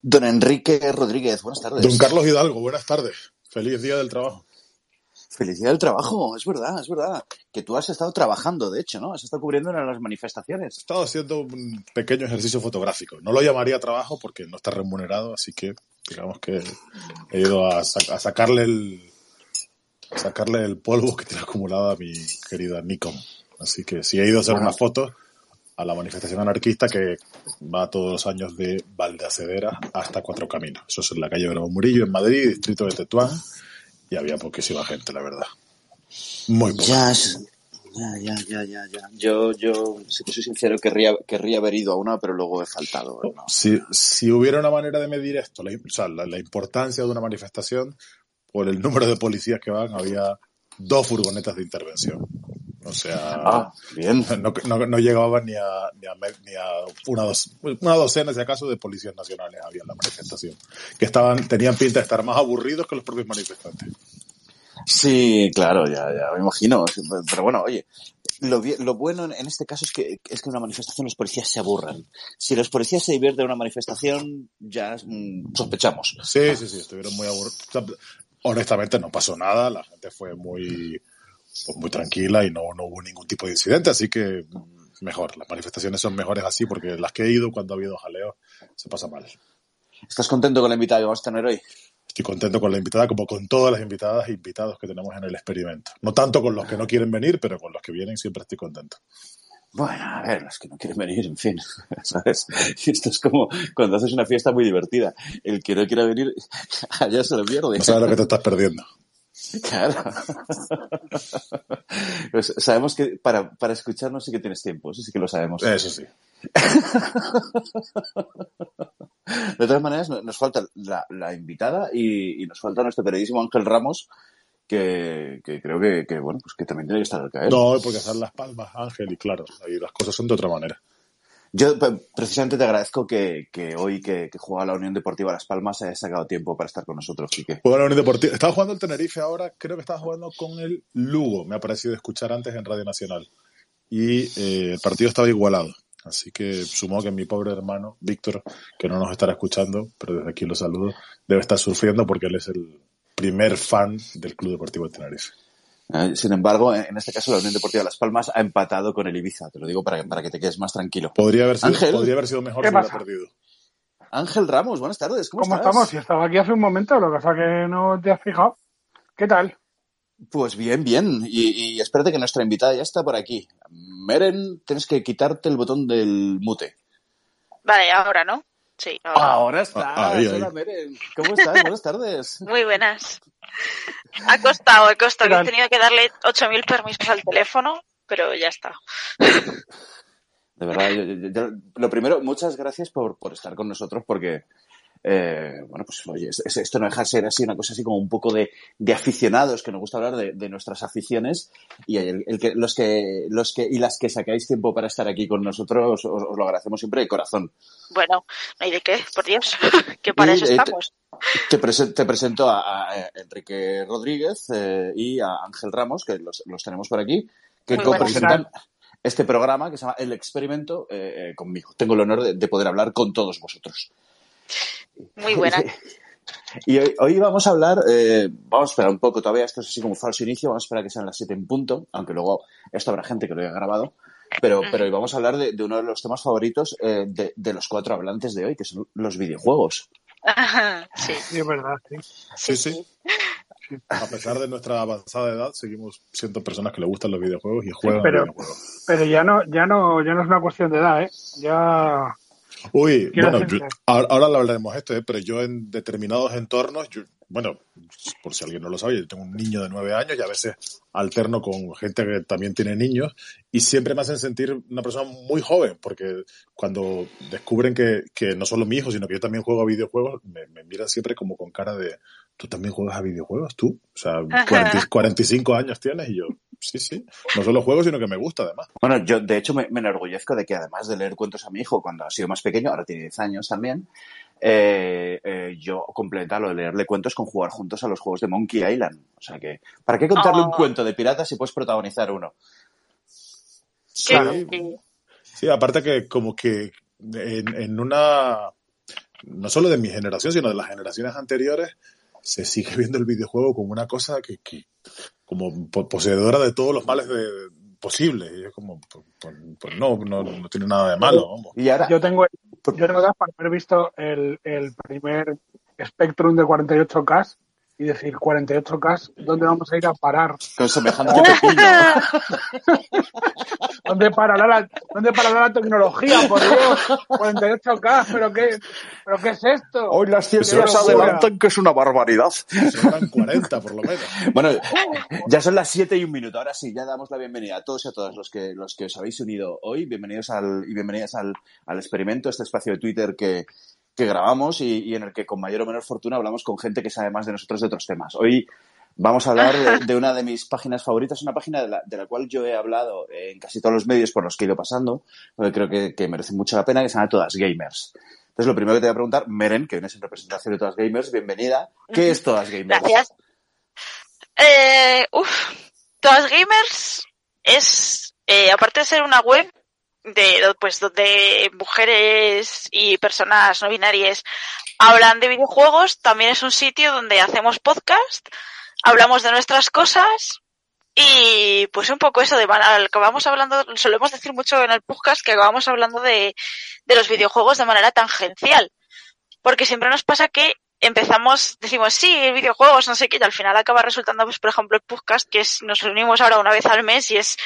Don Enrique Rodríguez, buenas tardes. Don Carlos Hidalgo, buenas tardes. Feliz día del trabajo. Felicidad del trabajo, es verdad, es verdad. Que tú has estado trabajando, de hecho, ¿no? Has estado cubriendo en las manifestaciones. He estado haciendo un pequeño ejercicio fotográfico. No lo llamaría trabajo porque no está remunerado, así que digamos que he ido a, a sacarle el a sacarle el polvo que tiene acumulado a mi querida Nikon. Así que sí he ido a hacer Bueno. una foto a la manifestación anarquista que va todos los años de Valdecedera hasta Cuatro Caminos. Eso es en la calle Bravo Murillo, en Madrid, distrito de Tetuán, y había poquísima gente, la verdad. Muy poca. Ya, ya, ya, ya, ya, ya. Yo, yo, si te soy sincero, querría, querría haber ido a una, pero luego he faltado. ¿no? Si, si hubiera una manera de medir esto, la, o sea, la, la importancia de una manifestación, por el número de policías que van, había dos furgonetas de intervención. O sea, Ah, bien. no, no, no llegaban ni a, ni a, me- ni a una, una docena, si acaso, de policías nacionales había en la manifestación. Que estaban, tenían pinta de estar más aburridos que los propios manifestantes. Sí, claro, ya, ya, me imagino. Pero bueno, oye, lo, lo bueno en este caso es que, es que en una manifestación los policías se aburran. Si los policías se divierten en una manifestación, ya mm, sospechamos. Sí, sí, sí, estuvieron muy aburridos. Honestamente no pasó nada, la gente fue muy, pues, muy tranquila y no, no hubo ningún tipo de incidente, así que mm, mejor. Las manifestaciones son mejores así porque las que he ido cuando ha habido jaleo se pasa mal. ¿Estás contento con la invitada que vamos a tener hoy? Estoy contento con la invitada como con todas las invitadas e invitados que tenemos en el experimento. No tanto con los que no quieren venir, pero con los que vienen siempre estoy contento. Bueno, a ver, los que no quieren venir, en fin, ¿sabes? Esto es como cuando haces una fiesta muy divertida. El que no quiera venir, allá se lo pierde. No sabes lo que te estás perdiendo. Claro. Pues sabemos que para, para escucharnos sí que tienes tiempo, eso sí que lo sabemos. Eso sí. De todas maneras, no- nos falta la, la invitada y, y nos falta nuestro queridísimo Ángel Ramos, que, que creo que, que, bueno, pues que también tiene que estar al caer. No, hay por qué hacer las palmas, Ángel, y claro, ahí las cosas son de otra manera. Yo precisamente te agradezco que, que hoy que, que juega la Unión Deportiva Las Palmas hayas sacado tiempo para estar con nosotros. Juega la Unión Deportiva. Estaba jugando el Tenerife ahora, creo que estaba jugando con el Lugo, me ha parecido escuchar antes en Radio Nacional. Y eh, el partido estaba igualado. Así que supongo que mi pobre hermano, Víctor, que no nos estará escuchando, pero desde aquí lo saludo, debe estar sufriendo porque él es el primer fan del Club Deportivo de Tenerife. Eh, Sin embargo, en este caso la Unión Deportiva Las Palmas ha empatado con el Ibiza, te lo digo para, para que te quedes más tranquilo. Podría haber sido, Ángel. podría haber sido mejor ¿Qué si hubiera perdido. Ángel Ramos, buenas tardes, ¿cómo, ¿Cómo estás? estamos? Si estaba aquí hace un momento, lo que pasa que no te has fijado. ¿Qué tal? Pues bien, bien. Y, y espérate que nuestra invitada ya está por aquí. Meren, tienes que quitarte el botón del mute. Vale, ahora, ¿no? Sí, ahora. Ahora está. Ah, ahí, ahí. Hola, Meren. ¿Cómo estás? Buenas tardes. Muy buenas. Ha costado, ha costado. ¿Qué que He tenido que darle 8.000 permisos al teléfono, pero ya está. De verdad, yo- yo- yo- lo primero, muchas gracias por, por estar con nosotros porque, eh, bueno, pues oye, es- es- esto no deja de ser así una cosa así como un poco de, de aficionados, que nos gusta hablar de, de nuestras aficiones y el, el que, los que, los que, y las que sacáis tiempo para estar aquí con nosotros, os, os lo agradecemos siempre de corazón. Bueno, no hay de qué, por Dios, que para Y, eso eh, te- estamos. Te, prese- te presento a, a Enrique Rodríguez eh, y a Ángel Ramos, que los, los tenemos por aquí, que Muy co-presentan este programa que se llama El Experimento eh, eh, conmigo. Tengo el honor de, de poder hablar con todos vosotros. Muy buena. Y hoy, hoy vamos a hablar, eh, vamos a esperar un poco todavía, esto es así como un falso inicio, vamos a esperar que sean las 7 en punto, aunque luego esto habrá gente que lo haya grabado, pero, pero hoy vamos a hablar de, de uno de los temas favoritos eh, de, de los cuatro hablantes de hoy, que son los videojuegos. sí, Sí, es verdad, sí. Sí, sí. A pesar de nuestra avanzada edad, seguimos siendo personas que le gustan los videojuegos y juegan pero- videojuegos. Pero ya no, ya no, ya no es una cuestión de edad, ¿eh? Ya. Uy, Quiero bueno, yo- ahora, ahora lo hablaremos esto, ¿eh? pero yo en determinados entornos, yo, bueno, por si alguien no lo sabe, yo tengo un niño de nueve años y a veces alterno con gente que también tiene niños y siempre me hacen sentir una persona muy joven, porque cuando descubren que, que no solo mi hijo, sino que yo también juego a videojuegos, me, me miran siempre como con cara de, ¿tú también juegas a videojuegos? ¿Tú? O sea, 40 45 años tienes y yo, sí, sí, no solo juego, sino que me gusta además. Bueno, yo de hecho me, me enorgullezco de que además de leer cuentos a mi hijo cuando ha sido más pequeño, ahora tiene 10 años también, eh, eh, yo completa lo de leerle cuentos con jugar juntos a los juegos de Monkey Island. O sea que, ¿para qué contarle un Oh. cuento de piratas si puedes protagonizar uno? Sí. Sí, aparte que como que en, en una no solo de mi generación, sino de las generaciones anteriores, se sigue viendo el videojuego como una cosa que, que como poseedora de todos los males de, posibles. Y es como, pues, pues, pues no, no, no, tiene nada de malo. Vamos. Y ahora, Yo tengo, yo tengo gas para haber visto el, el primer Spectrum de 48K y decir 48K, ¿dónde vamos a ir a parar? con semejante pepino. ¿Dónde parará la, dónde parará la tecnología, por Dios? 48K, ¿pero qué, pero qué es esto? Hoy las ciencias adelantan que es una barbaridad. Serán 40 por lo menos. Bueno, ya son las 7 y un minuto. Ahora sí, ya damos la bienvenida a todos y a todas los que, los que os habéis unido hoy. Bienvenidos al, y bienvenidas al, al experimento, este espacio de Twitter que, que grabamos y, en el que con mayor o menor fortuna hablamos con gente que sabe más de nosotros de otros temas. Hoy vamos a hablar de, una de mis páginas favoritas, una página de la, de la cual yo he hablado en casi todos los medios por los que he ido pasando, porque creo que, que merece mucho la pena, que se llama Todas Gamers. Entonces, lo primero que te voy a preguntar, Meren, que vienes en representación de Todas Gamers, bienvenida. ¿Qué es Todas Gamers? Gracias. Eh, uf, Todas Gamers es, eh, aparte de ser una web de pues donde mujeres y personas no binarias hablan de videojuegos, también es un sitio donde hacemos podcast, hablamos de nuestras cosas y pues un poco eso de acabamos hablando, solemos decir mucho en el podcast que acabamos hablando de, de los videojuegos de manera tangencial. Porque siempre nos pasa que empezamos, decimos, sí, videojuegos, no sé qué, y al final acaba resultando, pues, por ejemplo, el podcast, que es, nos reunimos ahora una vez al mes y es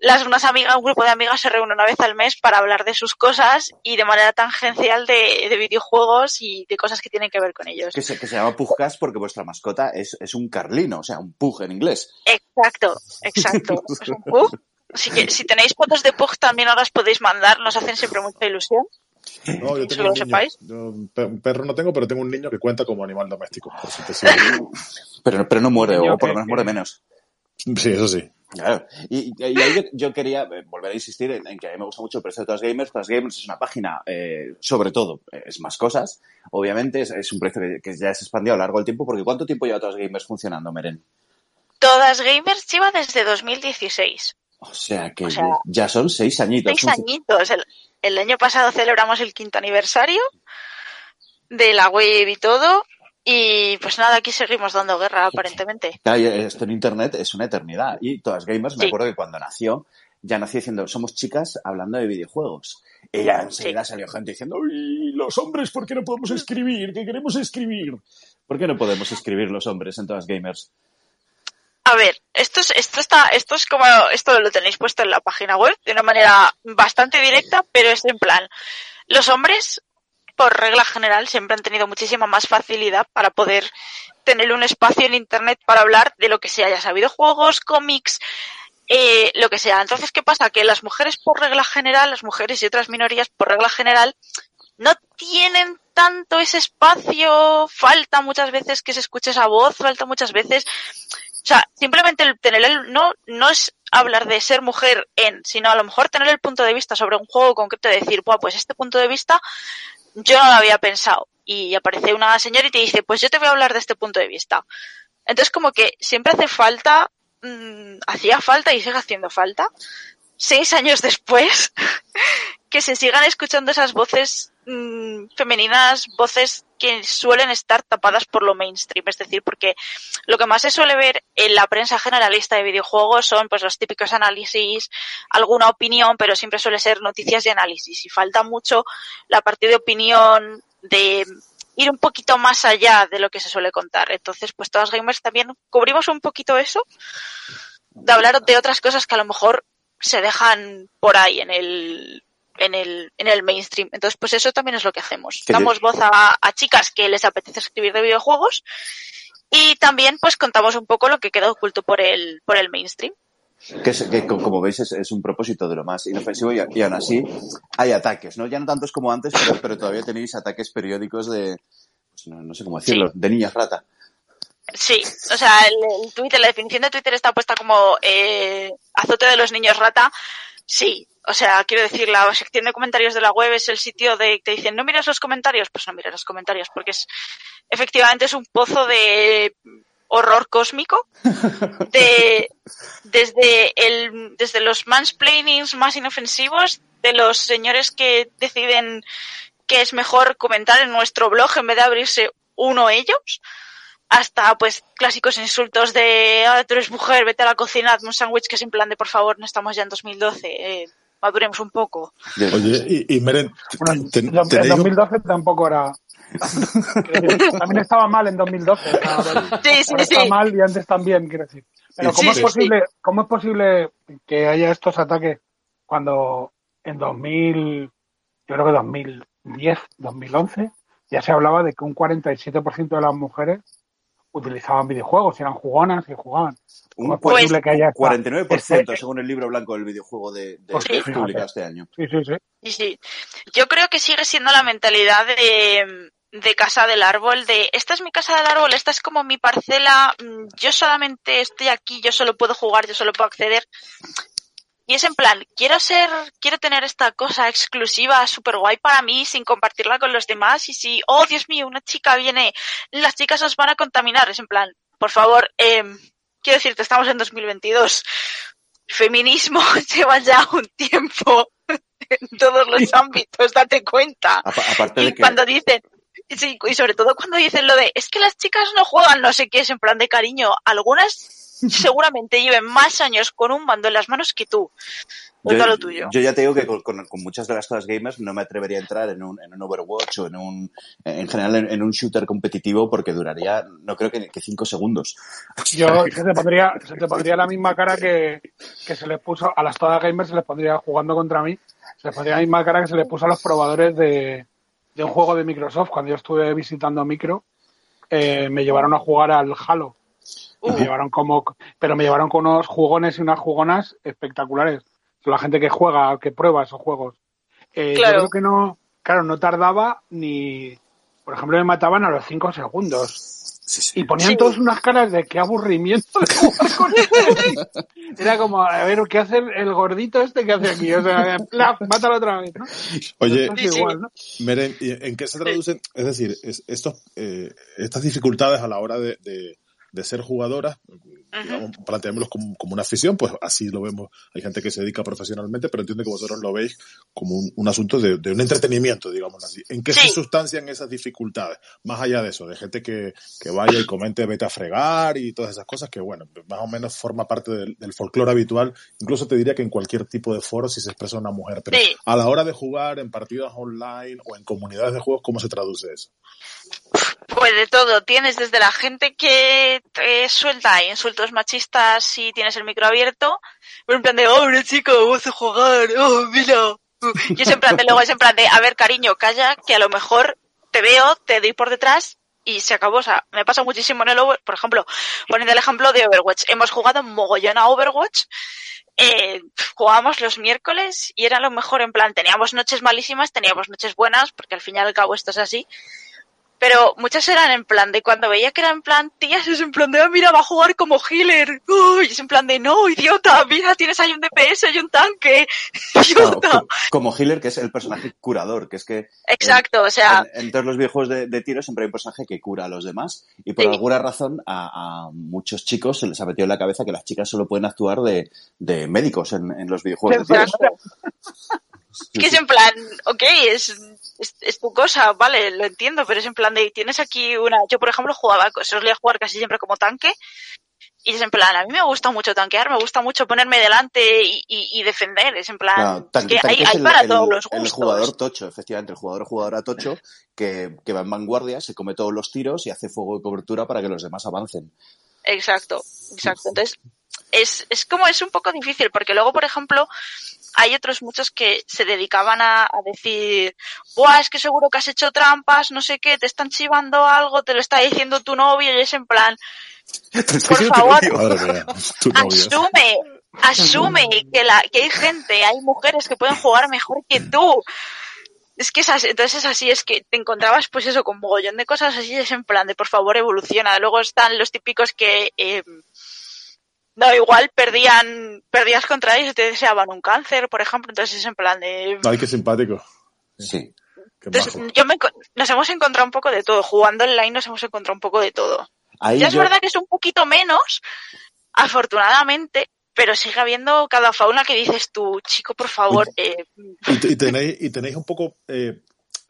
las unas amigas, un grupo de amigas se reúne una vez al mes para hablar de sus cosas y de manera tangencial de, de videojuegos y de cosas que tienen que ver con ellos. Que se, que se llama Pugcast porque vuestra mascota es, es un carlino, o sea, un pug en inglés. Exacto, exacto. Es un pug. Así que si tenéis fotos de pug también ahora las podéis mandar, nos hacen siempre mucha ilusión. No, yo tengo lo un niño. sepáis. Yo un pe- un perro no tengo, pero tengo un niño que cuenta como animal doméstico. Por si te sirve. Pero, pero no muere, o por lo que- menos muere menos. Sí, eso sí. Claro. Y, ahí yo, yo quería eh, volver a insistir en, en que a mí me gusta mucho el precio de Todas Gamers. Todas Gamers es una página, eh, sobre todo, eh, es más cosas. Obviamente es, es un proyecto que, que ya se expandió a lo largo del tiempo, porque ¿cuánto tiempo lleva Todas Gamers funcionando, Meren? Todas Gamers lleva desde 2016. O sea que O sea, ya son seis añitos. Seis añitos. El, el año pasado celebramos el quinto aniversario de la web y todo. Y pues nada, aquí seguimos dando guerra, aparentemente. Claro, esto en internet es una eternidad. Y Todas Gamers, me Sí. acuerdo que cuando nació, ya nació diciendo, somos chicas hablando de videojuegos. Y ya enseguida salió gente diciendo, uy, los hombres, ¿por qué no podemos escribir? Que queremos escribir. ¿Por qué no podemos escribir los hombres en Todas Gamers? A ver, esto es, esto está, esto es como, esto lo tenéis puesto en la página web de una manera bastante directa, pero es en plan, los hombres, por regla general, siempre han tenido muchísima más facilidad para poder tener un espacio en internet para hablar de lo que sea, ya sea videojuegos, cómics, eh, lo que sea. Entonces, ¿qué pasa? Que las mujeres, por regla general, las mujeres y otras minorías, por regla general, no tienen tanto ese espacio, falta muchas veces que se escuche esa voz, falta muchas veces sea, simplemente el tener el, no, no es hablar de ser mujer en, sino a lo mejor tener el punto de vista sobre un juego concreto y decir, Buah, pues este punto de vista yo no lo había pensado. Y aparece una señora y te dice, pues yo te voy a hablar de este punto de vista. Entonces como que siempre hace falta, mm, hacía falta y sigue haciendo falta, seis años después, que se sigan escuchando esas voces mm, femeninas, voces que suelen estar tapadas por lo mainstream, es decir, porque lo que más se suele ver en la prensa generalista de videojuegos son pues los típicos análisis, alguna opinión, pero siempre suele ser noticias y análisis. Y falta mucho la parte de opinión, de ir un poquito más allá de lo que se suele contar. Entonces, pues todas gamers también cubrimos un poquito eso, de hablar de otras cosas que a lo mejor se dejan por ahí en el en el, en el mainstream. Entonces, pues eso también es lo que hacemos. Damos voz a, a chicas que les apetece escribir de videojuegos y también pues contamos un poco lo que queda oculto por el, por el mainstream. Que, es- que, co- como veis es, es un propósito de lo más inofensivo y, y aún así hay ataques, ¿no? Ya no tantos como antes, pero, pero todavía tenéis ataques periódicos de, pues no, no sé cómo decirlo, de niñas rata. Sí, o sea, el, el Twitter, la definición de Twitter está puesta como eh, azote de los niños rata. Sí, o sea, quiero decir, la sección de comentarios de la web es el sitio de te dicen no mires los comentarios, pues no mires los comentarios, porque es efectivamente es un pozo de horror cósmico de desde el desde los mansplainings más inofensivos de los señores que deciden que es mejor comentar en nuestro blog en vez de abrirse uno ellos, hasta pues clásicos insultos de ah, tú eres mujer, vete a la cocina, hazme un sándwich que es en plan de por favor, no estamos ya en 2012, eh, maduremos un poco. Oye, y, y Meren, te- en en tenéis un- 2012 tampoco era. también estaba mal en 2012. o sea, ahora Sí, sí, está sí. mal y antes también, quiero decir. Pero Sí, ¿cómo, sí, es posible, ¿cómo es posible que haya estos ataques cuando en 2000, yo creo que 2010, 2011, ya se hablaba de que un 47% de las mujeres utilizaban videojuegos, eran jugonas y jugaban? ¿Cómo Un es posible que haya esta- 49% este- según el libro blanco del videojuego de, de Pues este año. Sí, sí, sí. Sí, sí. Yo creo que sigue siendo la mentalidad de, de casa del árbol, de esta es mi casa del árbol, esta es como mi parcela, mm, yo solamente estoy aquí, yo solo puedo jugar, yo solo puedo acceder. Y es en plan, quiero ser, quiero tener esta cosa exclusiva, super guay para mí, sin compartirla con los demás. Y si, oh Dios mío, una chica viene, las chicas nos van a contaminar. Es en plan, por favor, eh, quiero decirte, estamos en 2022. Feminismo lleva ya un tiempo en todos los ámbitos, date cuenta. Apa- aparte de Y que cuando dicen, sí, y sobre todo cuando dicen lo de, es que las chicas no juegan no sé qué, es en plan de cariño. Algunas seguramente lleven más años con un mando en las manos que tú. Cuenta lo tuyo. yo ya te digo que con, con- con muchas de las cosas gamers no me atrevería a entrar en un, en un Overwatch o en un, en general en, en un shooter competitivo porque duraría, no creo que, que cinco segundos. Yo se te pondría, se te pondría la misma cara que, que se les puso a las todas gamers, se les pondría jugando contra mí, se les pondría la misma cara que se les puso a los probadores de, de un juego de Microsoft. Cuando yo estuve visitando Micro, eh, me llevaron a jugar al Halo. Me llevaron como, pero me llevaron con unos jugones y unas jugonas espectaculares. La gente que juega, que prueba esos juegos. Eh, Claro. Yo creo que no, claro, no tardaba ni, por ejemplo, me mataban a los 5 segundos. Sí, sí. Y ponían Sí. todos unas caras de qué aburrimiento de jugar con él. Era como, a ver, ¿qué hace el gordito este que hace aquí? O sea, plaf, mátalo otra vez, ¿no? Oye, Esto es Sí, sí. igual, ¿no? Meren, ¿y ¿en qué se traducen? Es decir, es- estos, eh, estas dificultades a la hora de, de- de ser jugadoras, digamos, planteémoslos como, como una afición, pues así lo vemos. Hay gente que se dedica profesionalmente, pero entiendo que vosotros lo veis como un, un asunto de, de un entretenimiento, digamos así. ¿En qué se sustancian esas dificultades? Más allá de eso, de gente que, que vaya y comente vete a fregar y todas esas cosas que, bueno, más o menos forma parte del, del folclore habitual. Incluso te diría que en cualquier tipo de foro si se expresa una mujer. Pero Sí. a la hora de jugar en partidas online o en comunidades de juegos, ¿cómo se traduce eso? Pues de todo, tienes desde la gente que te suelta insultos machistas si tienes el micro abierto, pero en plan de, oh, una chica, vamos a jugar, oh, mira. Y es en plan de, luego es en plan de, a ver, cariño, calla, que a lo mejor te veo, te doy por detrás y se acabó. O sea, me pasa muchísimo en el Over, por ejemplo, poniendo el ejemplo de Overwatch. Hemos jugado mogollón a Overwatch, eh, jugábamos los miércoles y era lo mejor en plan, teníamos noches malísimas, teníamos noches buenas, porque al fin y al cabo esto es así. Pero muchas eran en plan de cuando veía que era en plan, tías, es en plan de, ah, mira, va a jugar como healer. Uy, es en plan de, no, idiota, mira, tienes ahí un DPS y un tanque. Idiota. co- como healer, que es el personaje curador, que es que Exacto, o sea, en, en todos los videojuegos de, de tiro siempre hay un personaje que cura a los demás y por Sí. alguna razón a, a muchos chicos se les ha metido en la cabeza que las chicas solo pueden actuar de, de médicos en, en los videojuegos de tiro. exacto. que es en plan, ok, es, es, es tu cosa, vale, lo entiendo, pero es en plan de, tienes aquí una, yo por ejemplo jugaba, solía jugar casi siempre como tanque, y es en plan, a mí me gusta mucho tanquear, me gusta mucho ponerme delante y, y, y defender, es en plan, Claro, es que hay, es hay el- para el- todos los El gustos. jugador tocho, efectivamente, el jugador jugadora tocho que, que va en vanguardia, se come todos los tiros y hace fuego de cobertura para que los demás avancen. Exacto, exacto. Entonces, es, es como es un poco difícil, porque luego, por ejemplo, hay otros muchos que se dedicaban a, a decir, Buah, es que seguro que has hecho trampas, no sé qué, te están chivando algo, te lo está diciendo tu novio, y es en plan, por favor, asume, asume que la, que hay gente, hay mujeres que pueden jugar mejor que tú. Es que es así, entonces es así, es que te encontrabas pues eso con mogollón de cosas así, es en plan de por favor evoluciona. Luego están los típicos que eh, no igual perdían, perdías contra ellos y te deseaban un cáncer, por ejemplo, entonces es en plan de Ay, qué simpático. Sí. Qué entonces, majo. yo me, nos hemos encontrado un poco de todo, jugando online nos hemos encontrado un poco de todo. Ahí Ya es verdad que es un poquito menos, afortunadamente, pero sigue habiendo cada fauna que dices tú, chico, por favor, eh, y tenéis, y tenéis un poco, eh,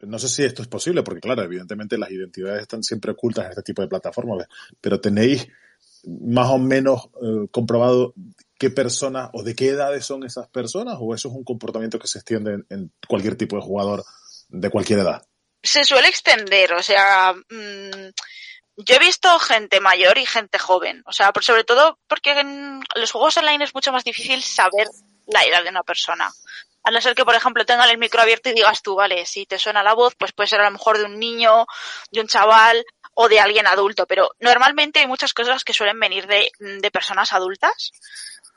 no sé si esto es posible, porque claro, evidentemente las identidades están siempre ocultas en este tipo de plataformas, pero tenéis más o menos eh, comprobado qué personas o de qué edades son esas personas o eso es un comportamiento que se extiende en, cualquier tipo de jugador de cualquier edad? Se suele extender, o sea, mmm, yo he visto gente mayor y gente joven, o sea, sobre todo porque en los juegos online es mucho más difícil saber la edad de una persona. A no ser que, por ejemplo, tengan el micro abierto y digas tú, vale, si te suena la voz, pues puede ser a lo mejor de un niño, de un chaval o de alguien adulto, pero normalmente hay muchas cosas que suelen venir de, de personas adultas.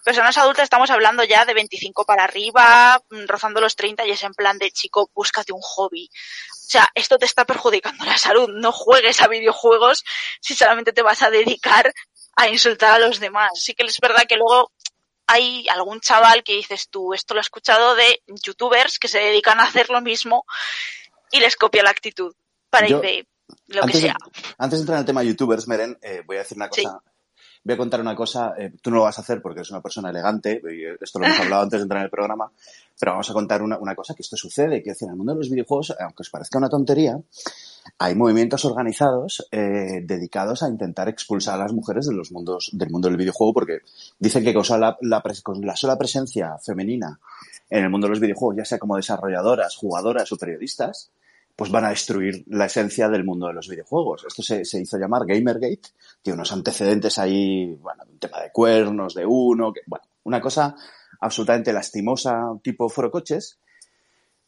Personas adultas estamos hablando ya de 25 para arriba, rozando los 30 y es en plan de chico, búscate un hobby. O sea, esto te está perjudicando la salud. No juegues a videojuegos si solamente te vas a dedicar a insultar a los demás. Sí que es verdad que luego hay algún chaval que dices tú, esto lo he escuchado de youtubers que se dedican a hacer lo mismo y les copia la actitud para ir de lo antes que sea. De, antes de entrar en el tema youtubers, Meren, eh, voy a decir una cosa. Sí. Voy a contar una cosa, eh, tú no lo vas a hacer porque eres una persona elegante, y esto lo hemos hablado antes de entrar en el programa, pero vamos a contar una, una cosa que esto sucede, que es en el mundo de los videojuegos, aunque os parezca una tontería, hay movimientos organizados eh, dedicados a intentar expulsar a las mujeres de los mundos, del mundo del videojuego porque dicen que con la, la, con la sola presencia femenina en el mundo de los videojuegos, ya sea como desarrolladoras, jugadoras o periodistas, pues van a destruir la esencia del mundo de los videojuegos. Esto se, se hizo llamar Gamergate, tiene unos antecedentes ahí, bueno, un tema de cuernos, de uno, que, bueno, una cosa absolutamente lastimosa, tipo forocoches,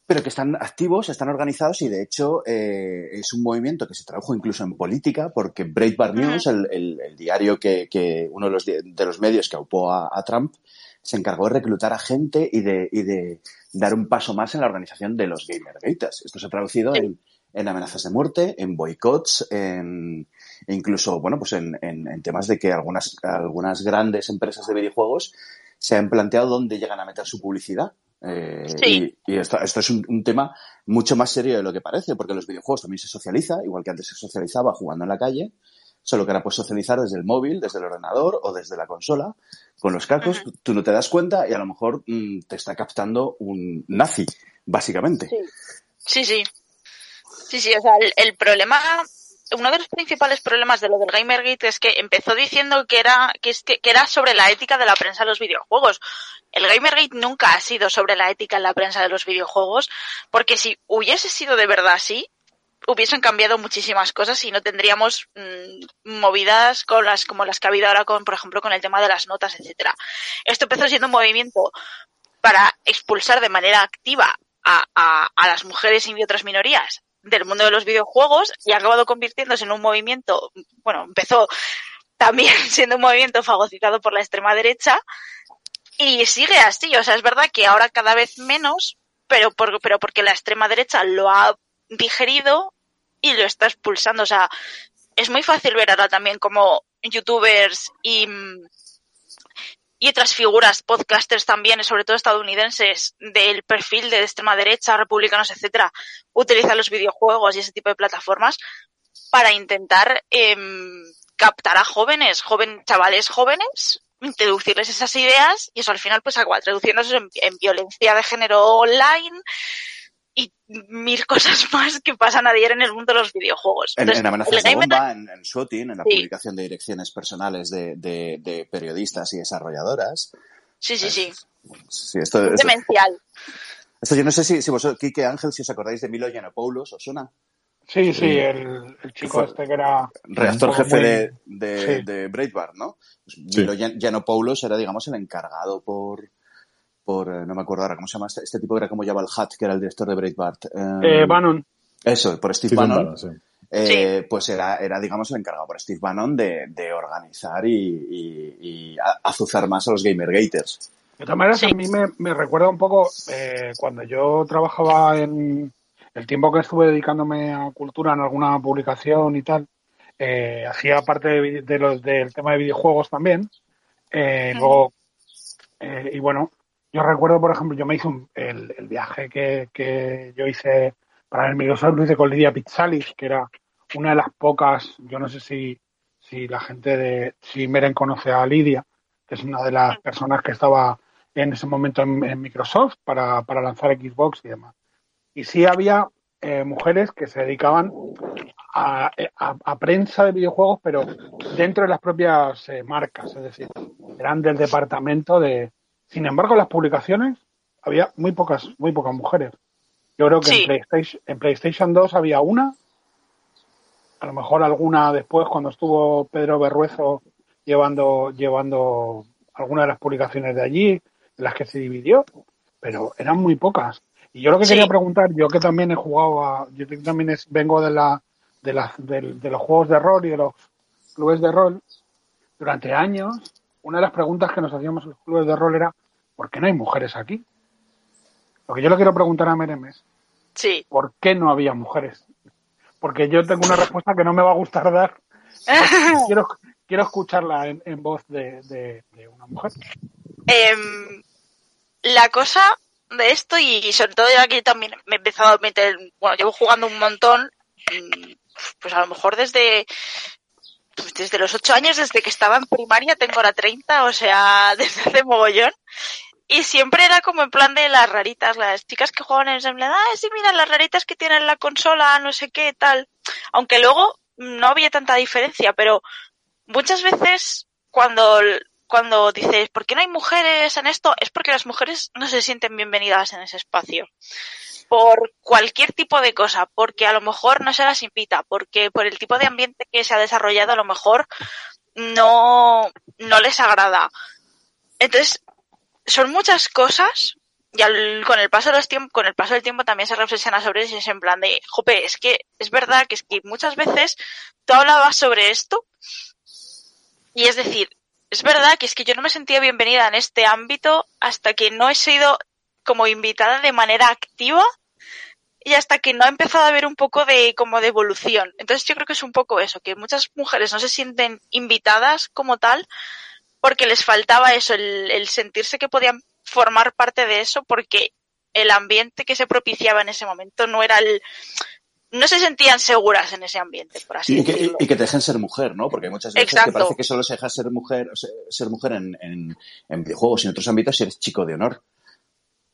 pero que están activos, están organizados y de hecho eh, es un movimiento que se tradujo incluso en política porque Breitbart News, el, el, el diario que, que, uno de los, de los medios que aupó a, a, Trump, se encargó de reclutar a gente y de, y de dar un paso más en la organización de los Gamergaters. Esto se ha traducido sí. en, en, amenazas de muerte, en boicots, en incluso, bueno, pues en, en, en temas de que algunas, algunas grandes empresas de videojuegos se han planteado dónde llegan a meter su publicidad. Eh, sí. Y, y esto, esto, es un, un, tema mucho más serio de lo que parece, porque los videojuegos también se socializa, igual que antes se socializaba jugando en la calle, solo que ahora puedes socializar desde el móvil, desde el ordenador o desde la consola. Con los cascos, uh -huh. tú no te das cuenta y a lo mejor mmm, te está captando un nazi, básicamente. Sí, sí. Sí, sí, sí o sea, el, el problema uno de los principales problemas de lo del Gamergate es que empezó diciendo que era, que, es que, que, era sobre la ética de la prensa de los videojuegos. El Gamergate nunca ha sido sobre la ética en la prensa de los videojuegos, porque si hubiese sido de verdad así, hubiesen cambiado muchísimas cosas y no tendríamos mmm, movidas con las, como las que ha habido ahora con, por ejemplo, con el tema de las notas, etcétera. Esto empezó siendo un movimiento para expulsar de manera activa a, a, a las mujeres y otras minorías del mundo de los videojuegos y ha acabado convirtiéndose en un movimiento, bueno, empezó también siendo un movimiento fagocitado por la extrema derecha y sigue así, o sea, es verdad que ahora cada vez menos, pero, por, pero porque la extrema derecha lo ha digerido y lo está expulsando, o sea, es muy fácil ver ahora también como youtubers y y otras figuras, podcasters también, sobre todo estadounidenses, del perfil de extrema derecha, republicanos, etcétera, utilizan los videojuegos y ese tipo de plataformas para intentar eh, captar a jóvenes, joven, chavales jóvenes, introducirles esas ideas y eso al final pues acaba traduciéndose en violencia de género online, y mil cosas más que pasan a diario en el mundo de los videojuegos. En, Entonces, en amenazas de bomba, en, en shooting, en la sí. publicación de direcciones personales de, de, de, periodistas y desarrolladoras. Sí, sí, sí. sí esto, es demencial. Esto yo no sé si, si vosotros, Kike Ángel, si os acordáis de Milo Yiannopoulos, ¿os suena? Sí, sí, el, el chico este que era... Reactor jefe muy... de, de, sí. de Breitbart, ¿no? Pues Milo Yiannopoulos era, digamos, el encargado por por, eh, no me acuerdo ahora cómo se llama este, este tipo que era como Jabal Hutt, que era el director de Breitbart. Eh, eh, Bannon. Eso, por Steve, Steve Bannon. Bannon sí. Eh, sí. Pues era, era, digamos, el encargado por Steve Bannon de, de organizar y, y, y, azuzar más a los Gamergaters. De todas maneras, sí. a mí me, me, recuerda un poco eh, cuando yo trabajaba en el tiempo que estuve dedicándome a cultura en alguna publicación y tal, eh, hacía parte de, de, los del tema de videojuegos también. Eh, luego, eh, y bueno, yo recuerdo, por ejemplo, yo me hice un, el, el, viaje que, que, yo hice para el Microsoft, lo hice con Lidia Pizzalis, que era una de las pocas, yo no sé si, si la gente de, si Meren conoce a Lidia, que es una de las personas que estaba en ese momento en, en Microsoft para, para, lanzar Xbox y demás. Y sí había eh, mujeres que se dedicaban a, a- a prensa de videojuegos, pero dentro de las propias eh, marcas, es decir, eran del departamento de. Sin embargo, en las publicaciones había muy pocas, muy pocas mujeres. Yo creo que Sí. en, PlayStation, en PlayStation 2 había una, a lo mejor alguna después cuando estuvo Pedro Berruezo llevando, llevando alguna de las publicaciones de allí, en las que se dividió, pero eran muy pocas. Y yo lo que Sí. quería preguntar, yo que también he jugado a, yo que también es- vengo de la, de la, del- de los juegos de rol y de los clubes de rol, durante años, una de las preguntas que nos hacíamos en los clubes de rol era, ¿por qué no hay mujeres aquí? Lo que yo le quiero preguntar a Merem es, Sí. ¿por qué no había mujeres? Porque yo tengo una respuesta que no me va a gustar dar. Quiero, quiero escucharla en, en voz de, de- de una mujer. Em, la cosa de esto, y sobre todo ya que también me he empezado a meter, bueno, llevo jugando un montón, mm, pues a lo mejor desde, desde los ocho años, desde que estaba en primaria, tengo ahora 30, o sea, desde hace mogollón. Y siempre era como en plan de las raritas, las chicas que juegan en en plan, ah, sí, mira, las raritas que tienen la consola, no sé qué, tal. Aunque luego no había tanta diferencia, pero muchas veces cuando, cuando dices, ¿por qué no hay mujeres en esto? Es porque las mujeres no se sienten bienvenidas en ese espacio. Por cualquier tipo de cosa, porque a lo mejor no se las invita, porque por el tipo de ambiente que se ha desarrollado a lo mejor no, no les agrada. Entonces, son muchas cosas y al- con el paso de los tiemp- con el paso del tiempo también se reflexiona sobre eso y es en plan de, jope, es que es verdad que es que muchas veces tú hablabas sobre esto y es decir, es verdad que es que yo no me sentía bienvenida en este ámbito hasta que no he sido como invitada de manera activa y hasta que no ha empezado a haber un poco de como de evolución. Entonces yo creo que es un poco eso, que muchas mujeres no se sienten invitadas como tal porque les faltaba eso, el, el sentirse que podían formar parte de eso porque el ambiente que se propiciaba en ese momento no era el... No se sentían seguras en ese ambiente, por así Y que, decirlo. y que te dejen ser mujer, ¿no? Porque hay muchas veces Exacto. que parece que solo se deja ser mujer, ser, ser mujer en, en, en videojuegos y en otros ámbitos si eres chico de honor.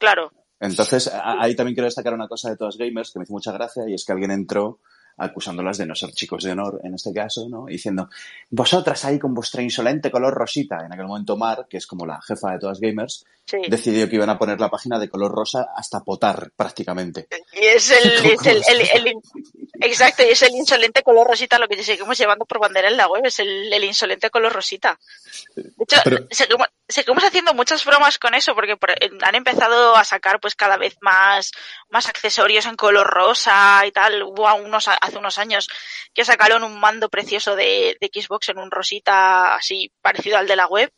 Claro. Entonces, ahí también quiero destacar una cosa de todas gamers que me hizo mucha gracia y es que alguien entró acusándolas de no ser chicos de honor en este caso, ¿no? Y diciendo, vosotras ahí con vuestra insolente color rosita. En aquel momento Mar, que es como la jefa de todas gamers, Sí. decidió que iban a poner la página de color rosa hasta potar prácticamente. Y es el, ¿Cómo es el, el- está? el- exacto, y es el insolente color rosita lo que seguimos llevando por bandera en la web, es el, el insolente color rosita. De hecho, Pero- seguimos, seguimos haciendo muchas bromas con eso porque por- han empezado a sacar pues cada vez más, más accesorios en color rosa y tal. Hubo a unos, hace unos años que sacaron un mando precioso de, Xbox en un rosita así parecido al de la web.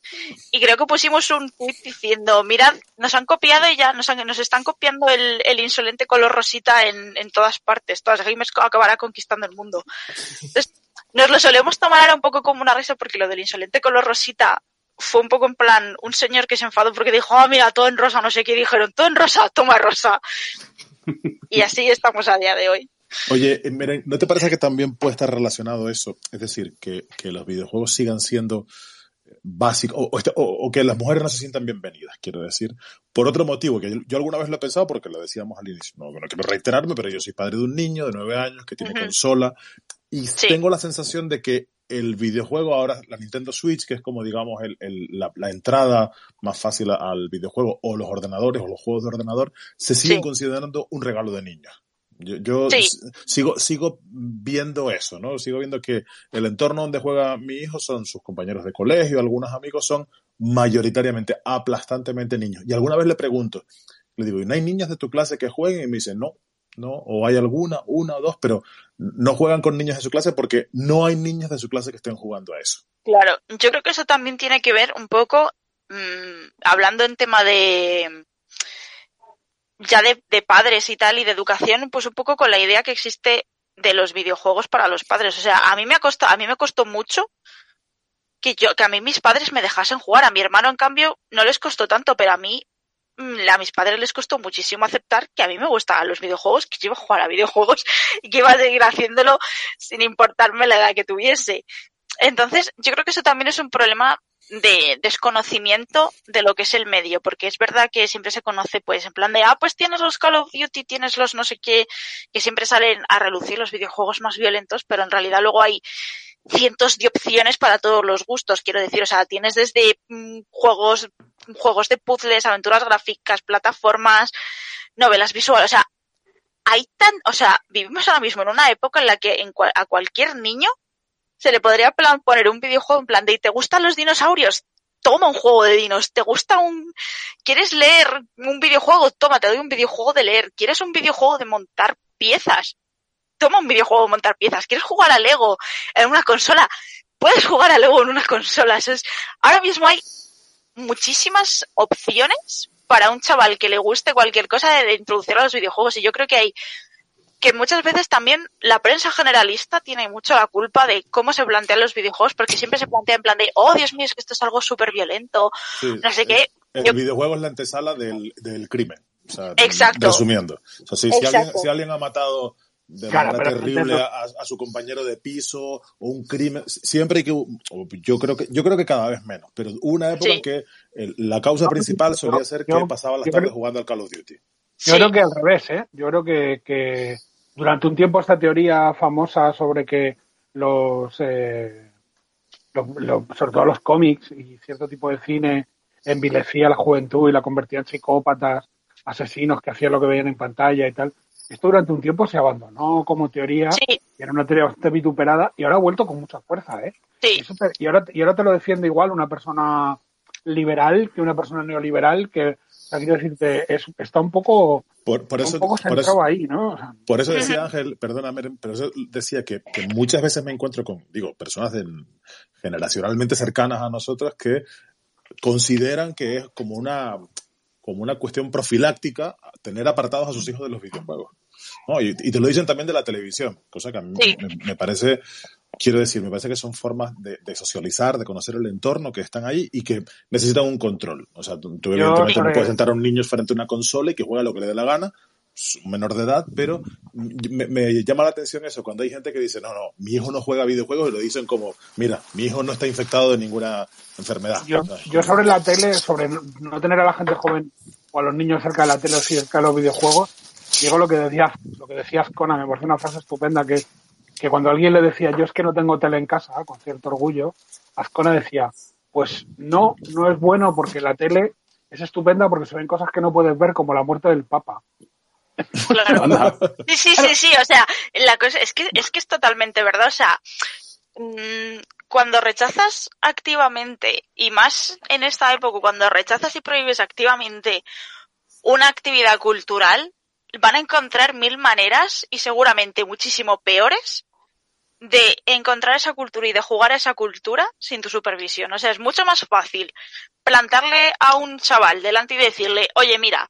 Y creo que pusimos un tweet diciendo, mirad, nos han copiado y ya nos, han- nos están copiando el, insolente color rosita en, en todas partes. Todas gamers acabará conquistando el mundo. Entonces, nos lo solemos tomar ahora un poco como una risa porque lo del insolente color rosita fue un poco en plan un señor que se enfadó porque dijo, ah, mira, todo en rosa, no sé qué, dijeron, todo en rosa, toma rosa. Y así estamos a día de hoy. Oye, eh, miren, ¿no te parece que también puede estar relacionado eso? Es decir, que, que los videojuegos sigan siendo básicos o, o este- o- que las mujeres no se sientan bienvenidas, quiero decir. Por otro motivo, que yo, yo alguna vez lo he pensado porque lo decíamos al inicio. No, no quiero reiterarme, pero yo soy padre de un niño de nueve años que tiene consola y Sí. tengo la sensación de que el videojuego ahora, la Nintendo Switch, que es como digamos el- el- la, la entrada más fácil al videojuego, o los ordenadores o los juegos de ordenador, se siguen Sí. considerando un regalo de niños. Yo, yo Sí. s- sigo, sigo viendo eso, ¿no? Sigo viendo que el entorno donde juega mi hijo son sus compañeros de colegio, algunos amigos son mayoritariamente, aplastantemente niños. Y alguna vez le pregunto, le digo, ¿y no hay niñas de tu clase que jueguen? Y me dice, no, no, o hay alguna, una o dos, pero no juegan con niños de su clase porque no hay niños de su clase que estén jugando a eso. Claro, yo creo que eso también tiene que ver un poco, mm, hablando en tema de ya de, padres y tal y de educación, pues un poco con la idea que existe de los videojuegos para los padres. O sea, a mí me ha costado, a mí me costó mucho que yo, que a mí mis padres me dejasen jugar. A mi hermano, en cambio, no les costó tanto, pero a mí, mm, a mis padres les costó muchísimo aceptar que a mí me gustaban los videojuegos, que yo iba a jugar a videojuegos y que iba a seguir haciéndolo sin importarme la edad que tuviese. Entonces, yo creo que eso también es un problema de desconocimiento de lo que es el medio, porque es verdad que siempre se conoce, pues, en plan de, ah, pues tienes los Call of Duty, tienes los no sé qué, que siempre salen a relucir los videojuegos más violentos, pero en realidad luego hay cientos de opciones para todos los gustos, quiero decir, o sea, tienes desde mm, juegos, juegos de puzzles, aventuras gráficas, plataformas, novelas visuales, o sea, hay tan, o sea, vivimos ahora mismo en una época en la que en a cualquier niño se le podría poner un videojuego en plan de ¿te gustan los dinosaurios? Toma un juego de dinos. ¿Te gusta un... ¿Quieres leer un videojuego? Toma, te doy un videojuego de leer. ¿Quieres un videojuego de montar piezas? Toma un videojuego de montar piezas. ¿Quieres jugar a Lego en una consola? Puedes jugar a Lego en una consola. Ahora mismo hay muchísimas opciones para un chaval que le guste cualquier cosa de, introducir a los videojuegos. Y yo creo que hay que muchas veces también la prensa generalista tiene mucho la culpa de cómo se plantean los videojuegos, porque siempre se plantea en plan de, oh Dios mío, es que esto es algo súper violento, no sé qué. El, videojuego es la antesala del, del crimen. Exacto. Resumiendo. O sea, si, alguien, si, alguien, ha matado de manera terrible a, su compañero de piso o un crimen, siempre hay que, yo creo que, yo creo que cada vez menos, pero hubo una época en que la causa principal solía ser que pasaba las tardes jugando al Call of Duty. Yo creo que al revés, ¿eh? Yo creo que, que durante un tiempo esta teoría famosa sobre que los, eh, sobre todo los cómics y cierto tipo de cine envilecía a la juventud y la convertía en psicópatas, asesinos que hacían lo que veían en pantalla y tal. Esto durante un tiempo se abandonó como teoría, y era una teoría bastante vituperada y ahora ha vuelto con mucha fuerza, ¿eh? Y, ahora, y ahora te lo defiende igual una persona liberal que una persona neoliberal que quiero decirte, es, está un poco, por, eso, ahí, ¿no? por eso decía Ángel, perdóname, pero eso decía que, muchas veces me encuentro con, digo, personas generacionalmente cercanas a nosotros que consideran que es como una, como una cuestión profiláctica tener apartados a sus hijos de los videojuegos. Y, te lo dicen también de la televisión, cosa que a mí me, parece quiero decir, me parece que son formas de, socializar, de conocer el entorno que están ahí y que necesitan un control. O sea, tú, evidentemente no puedes sentar a un niño frente a una consola y que juegue lo que le dé la gana, un menor de edad, pero me, llama la atención eso, cuando hay gente que dice, no, no, mi hijo no juega videojuegos y lo dicen como, mira, mi hijo no está infectado de ninguna enfermedad. Yo, yo sobre la tele, sobre no tener a la gente joven o a los niños cerca de la tele o cerca de los videojuegos, digo lo que decías, lo que decías, Conan, me parece una frase estupenda que que cuando alguien le decía, yo es que no tengo tele en casa, con cierto orgullo, Ascona decía, pues no, no es bueno porque la tele es estupenda porque se ven cosas que no puedes ver como la muerte del Papa. Claro. sí, sí, sí, sí, o sea, la cosa es que es que es totalmente verdad, o sea, mm, cuando rechazas activamente y más en esta época cuando rechazas y prohíbes activamente una actividad cultural, van a encontrar mil maneras y seguramente muchísimo peores de encontrar esa cultura y de jugar a esa cultura sin tu supervisión. O sea, es mucho más fácil plantarle a un chaval delante y decirle, oye, mira,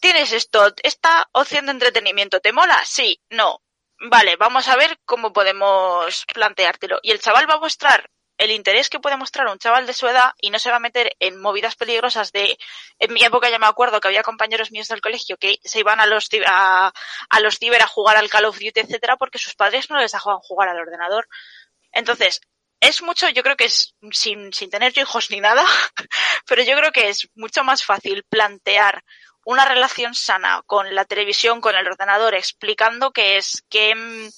tienes esto, esta opción de entretenimiento, ¿te mola? Sí, no. Vale, vamos a ver cómo podemos planteártelo. Y el chaval va a mostrar el interés que puede mostrar un chaval de su edad y no se va a meter en movidas peligrosas de en mi época ya me acuerdo que había compañeros míos del colegio que se iban a los a, a los ciber a jugar al Call of Duty etcétera porque sus padres no les dejaban jugar al ordenador. Entonces es mucho yo creo que es sin sin tener hijos ni nada pero yo creo que es mucho más fácil plantear una relación sana con la televisión con el ordenador explicando que es que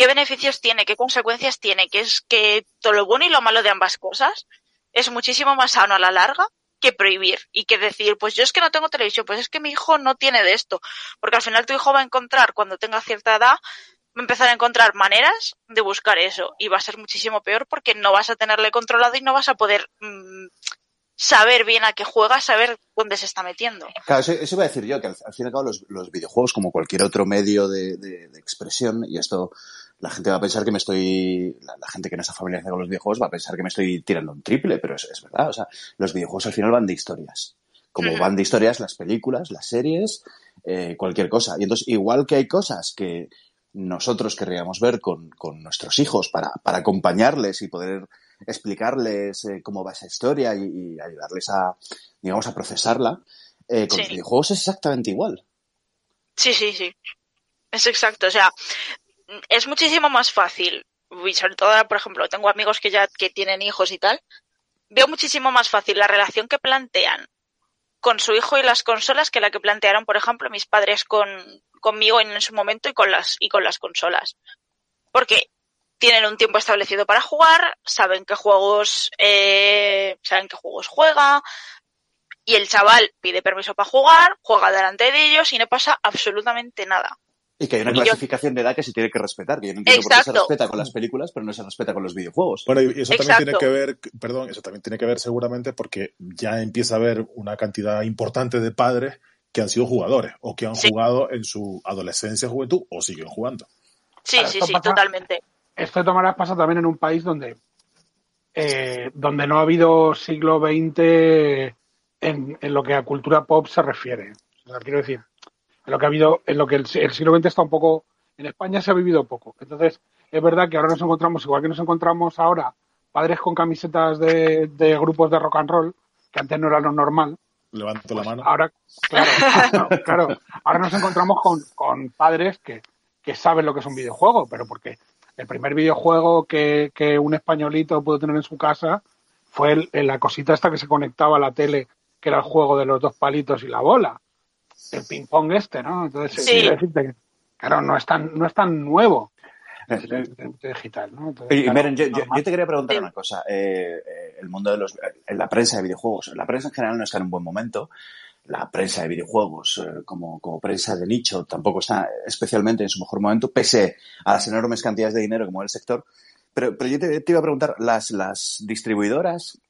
qué beneficios tiene, qué consecuencias tiene, que es que todo lo bueno y lo malo de ambas cosas es muchísimo más sano a la larga que prohibir y que decir, pues yo es que no tengo televisión, pues es que mi hijo no tiene de esto, porque al final tu hijo va a encontrar cuando tenga cierta edad va a empezar a encontrar maneras de buscar eso y va a ser muchísimo peor porque no vas a tenerle controlado y no vas a poder mmm, saber bien a qué juega, saber dónde se está metiendo. Claro, eso, eso iba a decir yo, que al, fin y al cabo los, los videojuegos, como cualquier otro medio de, de, de, expresión, y esto la gente va a pensar que me estoy, la, la, gente que no está familiarizada con los videojuegos va a pensar que me estoy tirando un triple, pero es, es verdad, o sea, los videojuegos al final van de historias. Como van de historias las películas, las series, eh, cualquier cosa. Y entonces, igual que hay cosas que nosotros querríamos ver con, con nuestros hijos para, para acompañarles y poder explicarles eh, cómo va esa historia y, y, ayudarles a, digamos, a procesarla. Eh, con sí. los videojuegos es exactamente igual. Sí, sí, sí. Es exacto. O sea, es muchísimo más fácil. Y sobre todo, por ejemplo, tengo amigos que ya que tienen hijos y tal, veo muchísimo más fácil la relación que plantean con su hijo y las consolas que la que plantearon, por ejemplo, mis padres con, conmigo en su momento y con las, y con las consolas. Porque tienen un tiempo establecido para jugar, saben qué juegos, eh, saben qué juegos juega, y el chaval pide permiso para jugar, juega delante de ellos y no pasa absolutamente nada. Y que hay una clasificación de edad que se tiene que respetar. Que yo no entiendo por qué se respeta con las películas, pero no se respeta con los videojuegos. Bueno, y eso también Exacto. tiene que ver, perdón, eso también tiene que ver seguramente porque ya empieza a haber una cantidad importante de padres que han sido jugadores o que han Sí. jugado en su adolescencia, juventud o siguen jugando. Sí, sí, sí, pasa- totalmente. Esto de todas maneras pasa también en un país donde, eh, donde no ha habido siglo XX en, en lo que a cultura pop se refiere. O sea, quiero decir, en lo que ha habido, en lo que el, el siglo XX está un poco, en España se ha vivido poco. Entonces, es verdad que ahora nos encontramos, igual que nos encontramos ahora, padres con camisetas de, de grupos de rock and roll, que antes no era lo normal, Levanto la mano. Ahora, claro, claro, ahora nos encontramos con, con padres que, que saben lo que es un videojuego, pero porque el primer videojuego que, que un españolito pudo tener en su casa fue el- la cosita esta que se conectaba a la tele, que era el juego de los dos palitos y la bola. El ping-pong este, ¿no? Entonces, Sí. quiero decirte que, claro, no es tan, no es tan nuevo el digital, ¿no? Entonces, Y, claro, Meren, yo, yo- te quería preguntar una cosa. Eh, eh, el mundo de los. eh, la prensa de videojuegos. La prensa en general no está en un buen momento. La prensa de videojuegos, eh, como, como prensa de nicho, tampoco está especialmente en su mejor momento, pese a las enormes cantidades de dinero que mueve el sector. Pero, pero yo te, te iba a preguntar, las, las distribuidoras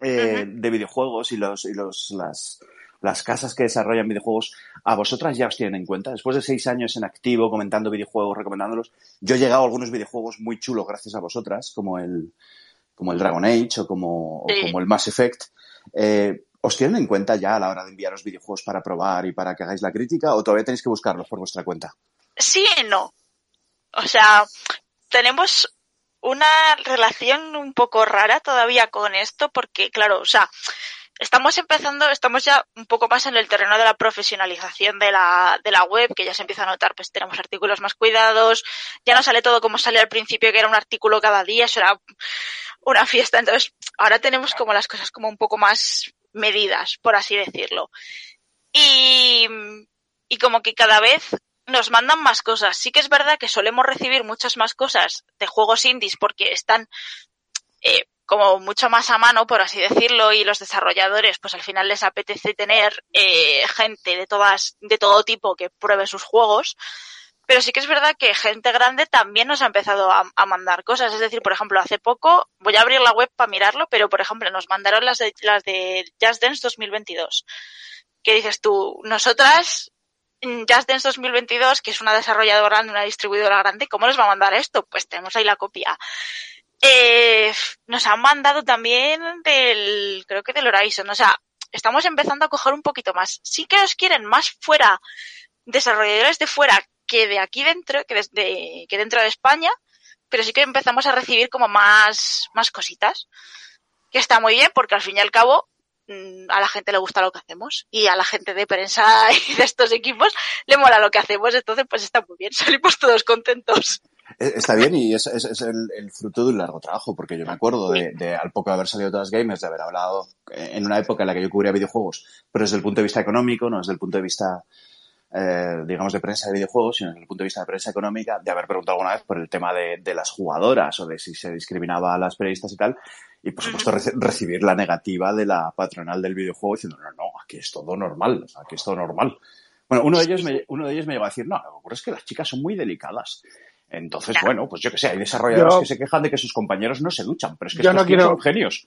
eh, de videojuegos y, los, y los, las, las casas que desarrollan videojuegos, ¿a vosotras ya os tienen en cuenta? Después de seis años en activo, comentando videojuegos, recomendándolos, yo he llegado a algunos videojuegos muy chulos gracias a vosotras, como el, como el Dragon Age o como, o como el Mass Effect. Eh, ¿Os tienen en cuenta ya a la hora de enviaros videojuegos para probar y para que hagáis la crítica o todavía tenéis que buscarlos por vuestra cuenta? Sí y no. O sea, tenemos una relación un poco rara todavía con esto porque, claro, o sea, estamos empezando, estamos ya un poco más en el terreno de la profesionalización de la, de la web, que ya se empieza a notar, pues tenemos artículos más cuidados, ya no sale todo como salió al principio, que era un artículo cada día, eso era una fiesta. Entonces, ahora tenemos como las cosas como un poco más medidas, por así decirlo. Y, y como que cada vez nos mandan más cosas. Sí que es verdad que solemos recibir muchas más cosas de juegos indies porque están eh, como mucho más a mano, por así decirlo, y los desarrolladores, pues al final les apetece tener eh, gente de todas, de todo tipo que pruebe sus juegos. Pero sí que es verdad que gente grande también nos ha empezado a, mandar cosas. Es decir, por ejemplo, hace poco, voy a abrir la web para mirarlo, pero por ejemplo, nos mandaron las de, las de Just Dance 2022. Que dices tú, nosotras, mm, Just Dance 2022, que es una desarrolladora grande, una distribuidora grande, ¿cómo nos va a mandar esto? Pues tenemos ahí la copia. Eh, nos han mandado también del, creo que del Horizon. O sea, estamos empezando a coger un poquito más. Sí que nos quieren más fuera, desarrolladores de fuera que de aquí dentro, que desde, que dentro de España, pero sí que empezamos a recibir como más, más cositas. Que está muy bien porque al fin y al cabo mm, a la gente le gusta lo que hacemos y a la gente de prensa y de estos equipos le mola lo que hacemos, entonces pues está muy bien, salimos todos contentos. Eh, Está bien y es, es- es el, el fruto de un largo trabajo, porque yo me acuerdo de, de, al poco de haber salido todas gamers, de haber hablado eh, en una época en la que yo cubría videojuegos, pero desde el punto de vista económico, no desde el punto de vista, eh, digamos, de prensa de videojuegos, sino desde el punto de vista de prensa económica, de haber preguntado alguna vez por el tema de, de las jugadoras o de si se discriminaba a las periodistas y tal, y por supuesto reci- recibir la negativa de la patronal del videojuego diciendo, no, no, aquí es todo normal, aquí es todo normal. Bueno, uno de ellos me, uno de ellos me llegó a decir, no, lo que ocurre es que las chicas son muy delicadas. Entonces, bueno, pues yo que sé, hay desarrolladores Yo- que se quejan de que sus compañeros no se duchan, pero es que Yo estos no quiero- son genios.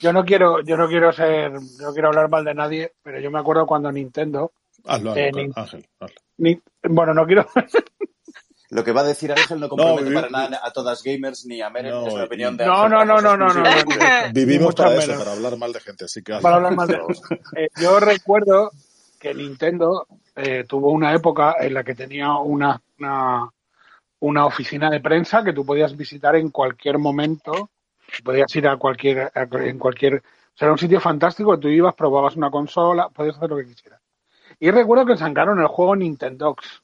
Yo no quiero, yo no quiero ser, no quiero hablar mal de nadie, pero yo me acuerdo cuando Nintendo, Hazlo, hazlo, Eh, ni- Ángel. hazlo. ni- bueno, no quiero, Lo que va a decir Ángel no compromete para nada a todas gamers ni a Meren, No, es la opinión de no, Ángel. no, no, no, no, no, Vivimos para eso, menos. para hablar mal de gente, así que hazlo. para hablar mal de Eh, yo recuerdo que Nintendo eh, tuvo una época en la que tenía una, una, una oficina de prensa que tú podías visitar en cualquier momento, podías ir a cualquier, a- en cualquier, o sea, era un sitio fantástico, tú ibas, probabas una consola, podías hacer lo que quisieras. Y recuerdo que sacaron el juego Nintendox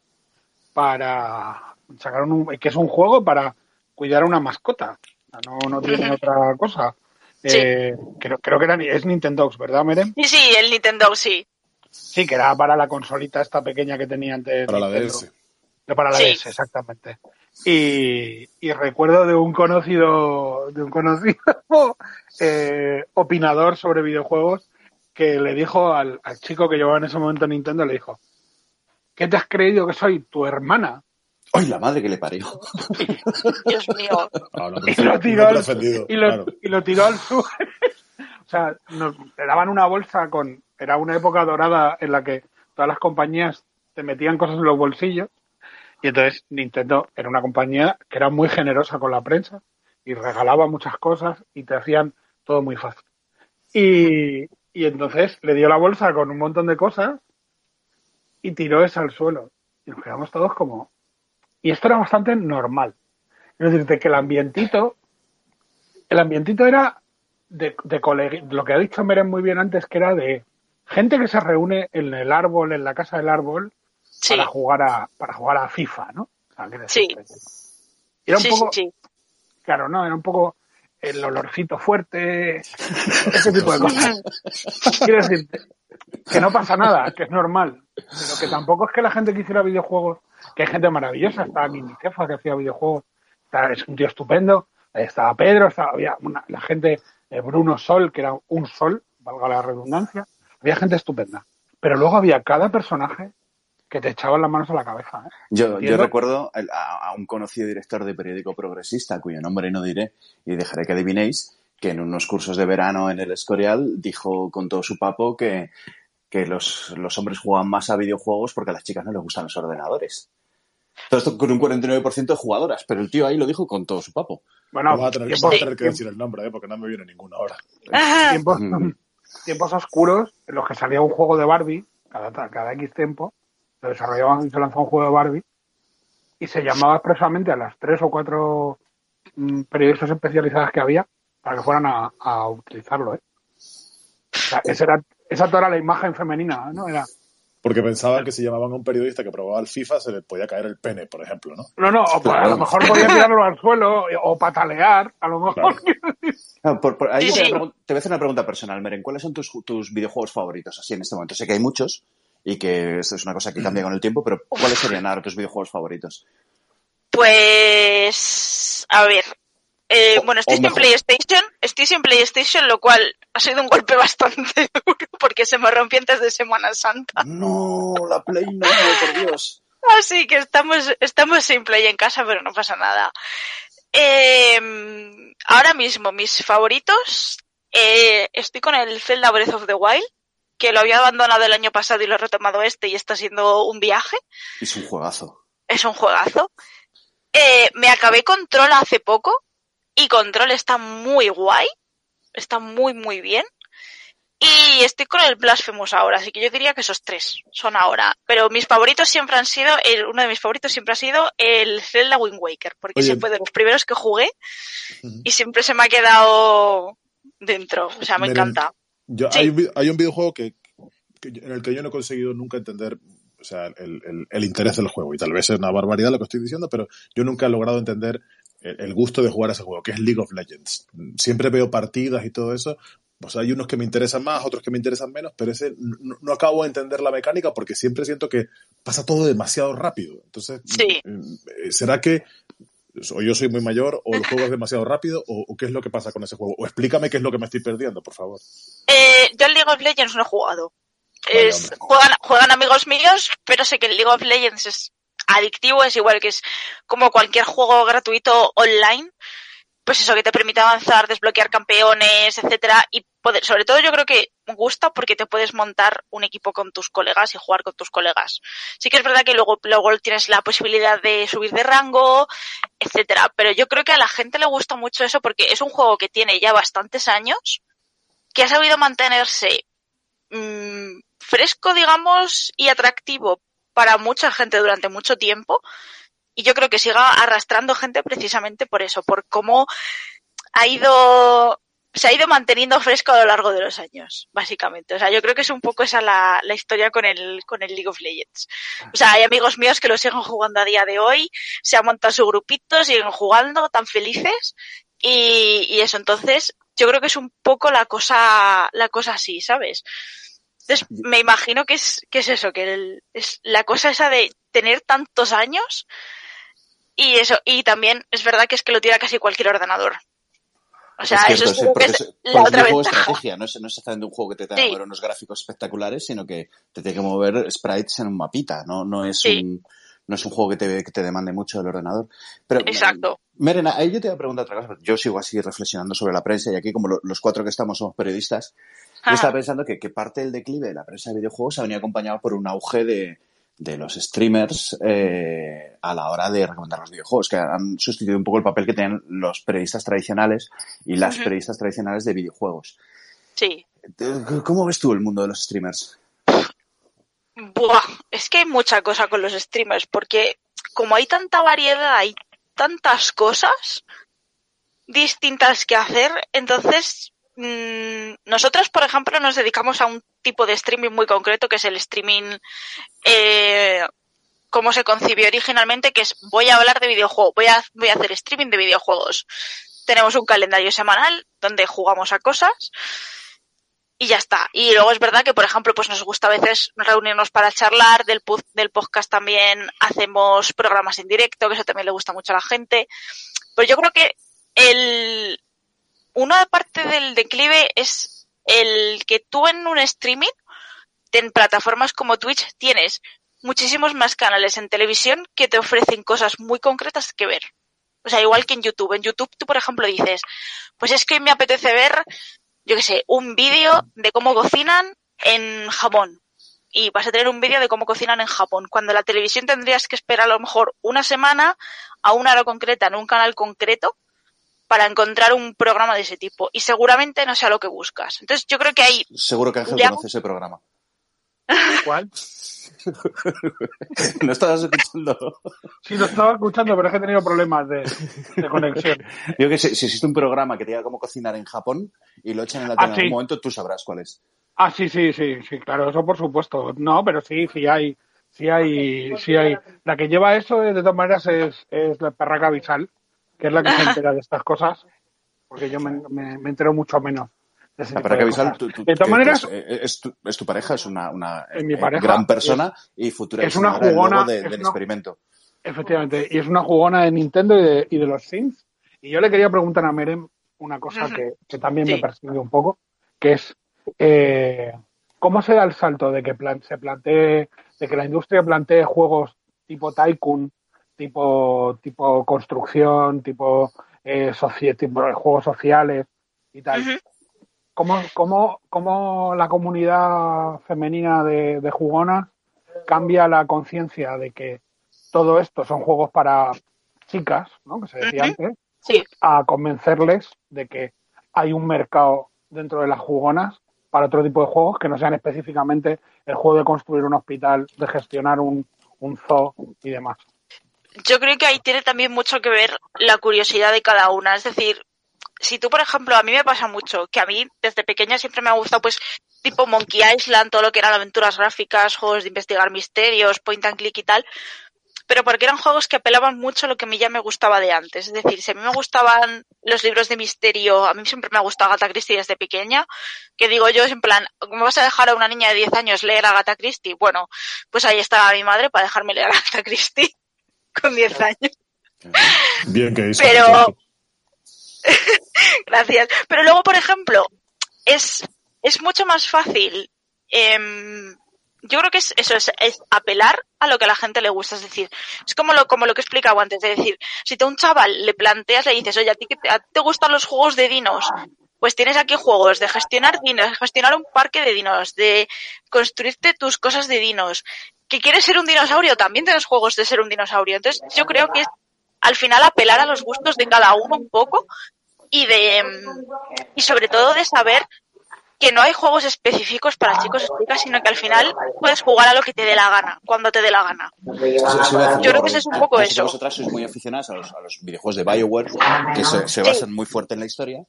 para, sacaron un, que es un juego para cuidar a una mascota, no, no tiene otra cosa. Sí. Eh, creo, creo que era, ni- es Nintendo, ¿verdad, Merem? Sí, sí, el Nintendo, sí. Sí, que era para la consolita esta pequeña que tenía antes. Para la Nintendo. DS. De para la Sí. DS, exactamente. Y, y recuerdo de un conocido, de un conocido eh, opinador sobre videojuegos que le dijo al, al chico que llevaba en ese momento Nintendo, le dijo, ¿qué te has creído que soy? ¿Tu hermana? ¡Ay, la madre que le parió! Dios mío. No, Y lo tiró no, al, y lo, claro. y lo tiró al suelo. o sea, nos, te daban una bolsa con... Era una época dorada en la que todas las compañías te metían cosas en los bolsillos. Y entonces Nintendo era una compañía que era muy generosa con la prensa y regalaba muchas cosas y te hacían todo muy fácil. Y, y entonces le dio la bolsa con un montón de cosas y tiró esa al suelo. Y nos quedamos todos como... Y esto era bastante normal. Es decir, que el ambientito, el ambientito era de, de lo que ha dicho Meren muy bien antes, que era de gente que se reúne en el árbol, en la casa del árbol, Sí, para jugar a, para jugar a FIFA, ¿no? O sea, quiero Sí. y Era un sí, poco, claro, ¿no? Era un poco el olorcito fuerte, ese tipo de cosas. Quiero decirte que no pasa nada, que es normal. Pero que tampoco es que la gente que hiciera videojuegos, que hay gente maravillosa, estaba Minicefa que hacía videojuegos, es un tío estupendo, estaba Pedro, estaba, había una- la gente, eh, Bruno Sol, que era un sol, valga la redundancia, había gente estupenda. Pero luego había cada personaje que te echaban las manos a la cabeza. ¿eh? Yo, recuerdo a, a un conocido director de periódico progresista, cuyo nombre no diré y dejaré que adivinéis, que en unos cursos de verano en el Escorial dijo con todo su papo que, que los, los hombres juegan más a videojuegos porque a las chicas no les gustan los ordenadores. Todo esto con un 49% de jugadoras, pero el tío ahí lo dijo con todo su papo. Bueno, Vamos a tener, tiempos, vamos a tener que decir el nombre, ¿eh? porque no me viene ninguna ahora. Tiempos, Mm. tiempos oscuros en los que salía un juego de Barbie, cada, cada X tiempo, se desarrollaban y se lanzó un juego de Barbie, y se llamaba expresamente a las tres o cuatro mm, periodistas especializadas que había para que fueran a, a utilizarlo. ¿eh? O sea, esa, era, esa toda era la imagen femenina, ¿no? Era, Porque pensaban que si llamaban a un periodista que probaba el FIFA se le podía caer el pene, por ejemplo, ¿no? no, no, o pues, a lo mejor podía tirarlo al suelo o patalear, a lo mejor. Ah, por- por- ahí Sí, sí. te voy a hacer una pregunta personal, Meren. ¿Cuáles son tus, tus videojuegos favoritos así en este momento? Sé que hay muchos y que esto es una cosa que cambia con el tiempo, pero ¿cuáles serían ahora tus videojuegos favoritos? Pues, a ver. Eh, bueno, estoy sin PlayStation, estoy sin PlayStation, lo cual ha sido un golpe bastante duro porque se me rompió antes de Semana Santa. No, la Play no, por Dios. Así que estamos, estamos sin Play en casa, pero no pasa nada. Eh, ahora mismo, mis favoritos, eh, estoy con el Zelda Breath of the Wild, que lo había abandonado el año pasado y lo he retomado este y está siendo un viaje. Es un juegazo. Es un juegazo. Eh, me acabé Control hace poco y Control está muy guay. Está muy, muy bien. Y estoy con el Blasphemous ahora, así que yo diría que esos tres son ahora. Pero mis favoritos siempre han sido, el- uno de mis favoritos siempre ha sido el Zelda Wind Waker, porque Oye. ese fue de los primeros que jugué y siempre se me ha quedado dentro. O sea, me encanta. Yo, Sí. hay, un, hay un videojuego que, en el que yo no he conseguido nunca entender o sea, el, el- el interés del juego. Y tal vez es una barbaridad lo que estoy diciendo, pero yo nunca he logrado entender el, el gusto de jugar a ese juego, que es League of Legends. Siempre veo partidas y todo eso. O sea, hay unos que me interesan más, otros que me interesan menos, pero ese no, no acabo de entender la mecánica porque siempre siento que pasa todo demasiado rápido. Entonces, Sí. eh, ¿será que o yo soy muy mayor o el juego es demasiado rápido o, o qué es lo que pasa con ese juego? O explícame qué es lo que me estoy perdiendo, por favor. Eh, yo el League of Legends no he jugado. Es, juegan, juegan amigos míos, pero sé que el League of Legends es adictivo, es igual que es como cualquier juego gratuito online. Pues eso, que te permite avanzar, desbloquear campeones, etcétera, y poder, sobre todo yo creo que gusta porque te puedes montar un equipo con tus colegas y jugar con tus colegas. Sí que es verdad que luego, luego tienes la posibilidad de subir de rango, etcétera, pero yo creo que a la gente le gusta mucho eso porque es un juego que tiene ya bastantes años, que ha sabido mantenerse mm, fresco, digamos, y atractivo para mucha gente durante mucho tiempo. Y yo creo que siga arrastrando gente precisamente por eso, por cómo ha ido, se ha ido manteniendo fresco a lo largo de los años, básicamente. O sea, yo creo que es un poco esa la, la historia con el, con el League of Legends. O sea, hay amigos míos que lo siguen jugando a día de hoy, se han montado su grupito, siguen jugando, tan felices. Y, y eso, entonces, yo creo que es un poco la cosa, la cosa así, ¿sabes? Entonces, me imagino que es, que es eso, que el- es la cosa esa de tener tantos años y eso, y también es verdad que es que lo tira casi cualquier ordenador. O sea, es eso cierto, es es, como que es es, la otra juego ventaja. estrategia, no es, no es exactamente un juego que te tenga que Sí. mover unos gráficos espectaculares, sino que te tiene que mover sprites en un mapita, no, no es Sí. un no es un juego que te, que te demande mucho del ordenador. Pero, Exacto. Merena, ahí yo te voy a preguntar otra cosa, porque yo sigo así reflexionando sobre la prensa y aquí como lo- los cuatro que estamos somos periodistas, yo Ajá. estaba pensando que, que parte del declive de la prensa de videojuegos ha venido acompañado por un auge de, de los streamers eh, a la hora de recomendar los videojuegos, que han sustituido un poco el papel que tenían los periodistas tradicionales y las periodistas tradicionales de videojuegos. Sí. ¿Cómo ves tú el mundo de los streamers? Buah, es que hay mucha cosa con los streamers, porque como hay tanta variedad, hay tantas cosas distintas que hacer, entonces mm, nosotros, por ejemplo, nos dedicamos a un tipo de streaming muy concreto, que es el streaming eh, como se concibió originalmente, que es voy a hablar de videojuegos, voy a, voy a hacer streaming de videojuegos. Tenemos un calendario semanal donde jugamos a cosas y ya está. Y luego es verdad que, por ejemplo, pues nos gusta a veces reunirnos para charlar, del, del podcast también hacemos programas en directo, que eso también le gusta mucho a la gente. Pero yo creo que el, una parte del declive es el que tú en un streaming, en plataformas como Twitch, tienes muchísimos más canales en televisión que te ofrecen cosas muy concretas que ver. O sea, igual que en YouTube. En YouTube tú, por ejemplo, dices, pues es que me apetece ver yo qué sé, un vídeo de cómo cocinan en Japón. Y vas a tener un vídeo de cómo cocinan en Japón. Cuando la televisión tendrías que esperar a lo mejor una semana a una hora concreta en un canal concreto para encontrar un programa de ese tipo. Y seguramente no sea lo que buscas. Entonces yo creo que hay... Seguro que Ángel conoce ese programa. ¿Cuál? ¿No estabas escuchando? Sí, lo estaba escuchando, pero es que he tenido problemas de, de conexión. Yo que sé, si existe un programa que te diga cómo cocinar en Japón y lo echan en la Ah, tele en sí. algún momento, tú sabrás cuál es. Ah, sí, sí, sí, sí, claro, eso por supuesto. No, pero sí, sí hay, sí hay, sí hay. La que lleva eso, de todas maneras, es, es la perraca Visal, que es la que se entera de estas cosas, porque yo me, me, me entero mucho menos. De, ese tipo Parraca de Visual, cosas. tú- tú- de todas maneras, que es, es tu, es tu pareja, es una, una Es mi eh, pareja, gran persona y futura es una jugona, de- es del una- experimento. efectivamente, y es una jugona de Nintendo y de, y de los Sims. Y yo le quería preguntar a Merem una cosa que, que también me persigue un poco, que es eh, cómo se da el salto de que plan- se plantee, de que la industria plantee juegos tipo Tycoon, tipo, tipo construcción, tipo, eh, socie- tipo juegos sociales y tal. Ujú. ¿Cómo, cómo, cómo la comunidad femenina de, de jugonas cambia la conciencia de que todo esto son juegos para chicas, ¿no? que se decía antes, Sí, a convencerles de que hay un mercado dentro de las jugonas para otro tipo de juegos que no sean específicamente el juego de construir un hospital, de gestionar un, un zoo y demás. Yo creo que ahí tiene también mucho que ver la curiosidad de cada una. Es decir, si tú, por ejemplo, a mí me pasa mucho que a mí desde pequeña siempre me ha gustado, pues, tipo Monkey Island, todo lo que eran aventuras gráficas, juegos de investigar misterios, point and click y tal. Pero porque eran juegos que apelaban mucho a lo que a mí ya me gustaba de antes. Es decir, si a mí me gustaban los libros de misterio, a mí siempre me ha gustado Agatha Christie desde pequeña, que digo yo, en plan, ¿me vas a dejar a una niña de 10 años leer Agatha Christie? Bueno, pues ahí estaba mi madre para dejarme leer Agatha Christie con 10 años. Bien que hizo. Pero-. Gracias. Pero luego, por ejemplo, es, es mucho más fácil. em, yo creo que es eso, es, es apelar a lo que a la gente le gusta. Es decir, es como lo, como lo que explicaba antes. Es decir, si tú a un chaval le planteas, le dices, oye, ¿a ti, que te, a ti te gustan los juegos de dinos? Pues tienes aquí juegos de gestionar dinos, de gestionar un parque de dinos, de construirte tus cosas de dinos. ¿Que quieres ser un dinosaurio? También tienes juegos de ser un dinosaurio. Entonces, yo creo que es al final apelar a los gustos de cada uno un poco y de mm, y sobre todo de saber que no hay juegos específicos para chicos y chicas, sino que al final puedes jugar a lo que te dé la gana, cuando te dé la gana. Yo creo que eso es un poco eso. vosotras sois muy aficionadas a los, a los videojuegos de Bioware, que se, se Sí. basan muy fuerte en la historia.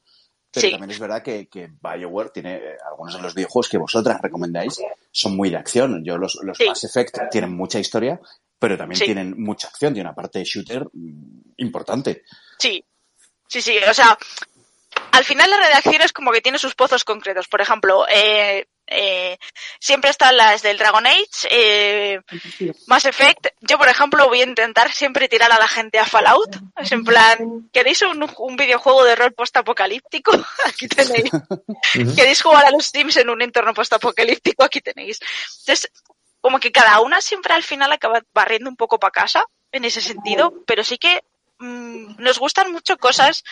Pero Sí. también es verdad que, que BioWare tiene eh, algunos de los videojuegos que vosotras recomendáis son muy de acción. Yo los, los Sí. Mass Effect tienen mucha historia, pero también Sí. tienen mucha acción, tiene una parte de shooter mm, importante. Sí, sí, sí, o sea, al final la redacción es como que tiene sus pozos concretos. Por ejemplo, eh, eh, siempre están las del Dragon Age, eh, Mass Effect. Yo, por ejemplo, voy a intentar siempre tirar a la gente a Fallout. Es en plan, ¿queréis un, un videojuego de rol post-apocalíptico? Aquí tenéis. ¿Queréis jugar a los Sims en un entorno post-apocalíptico? Aquí tenéis. Entonces, como que cada una siempre al final acaba barriendo un poco para casa en ese sentido, pero sí que mmm, nos gustan mucho cosas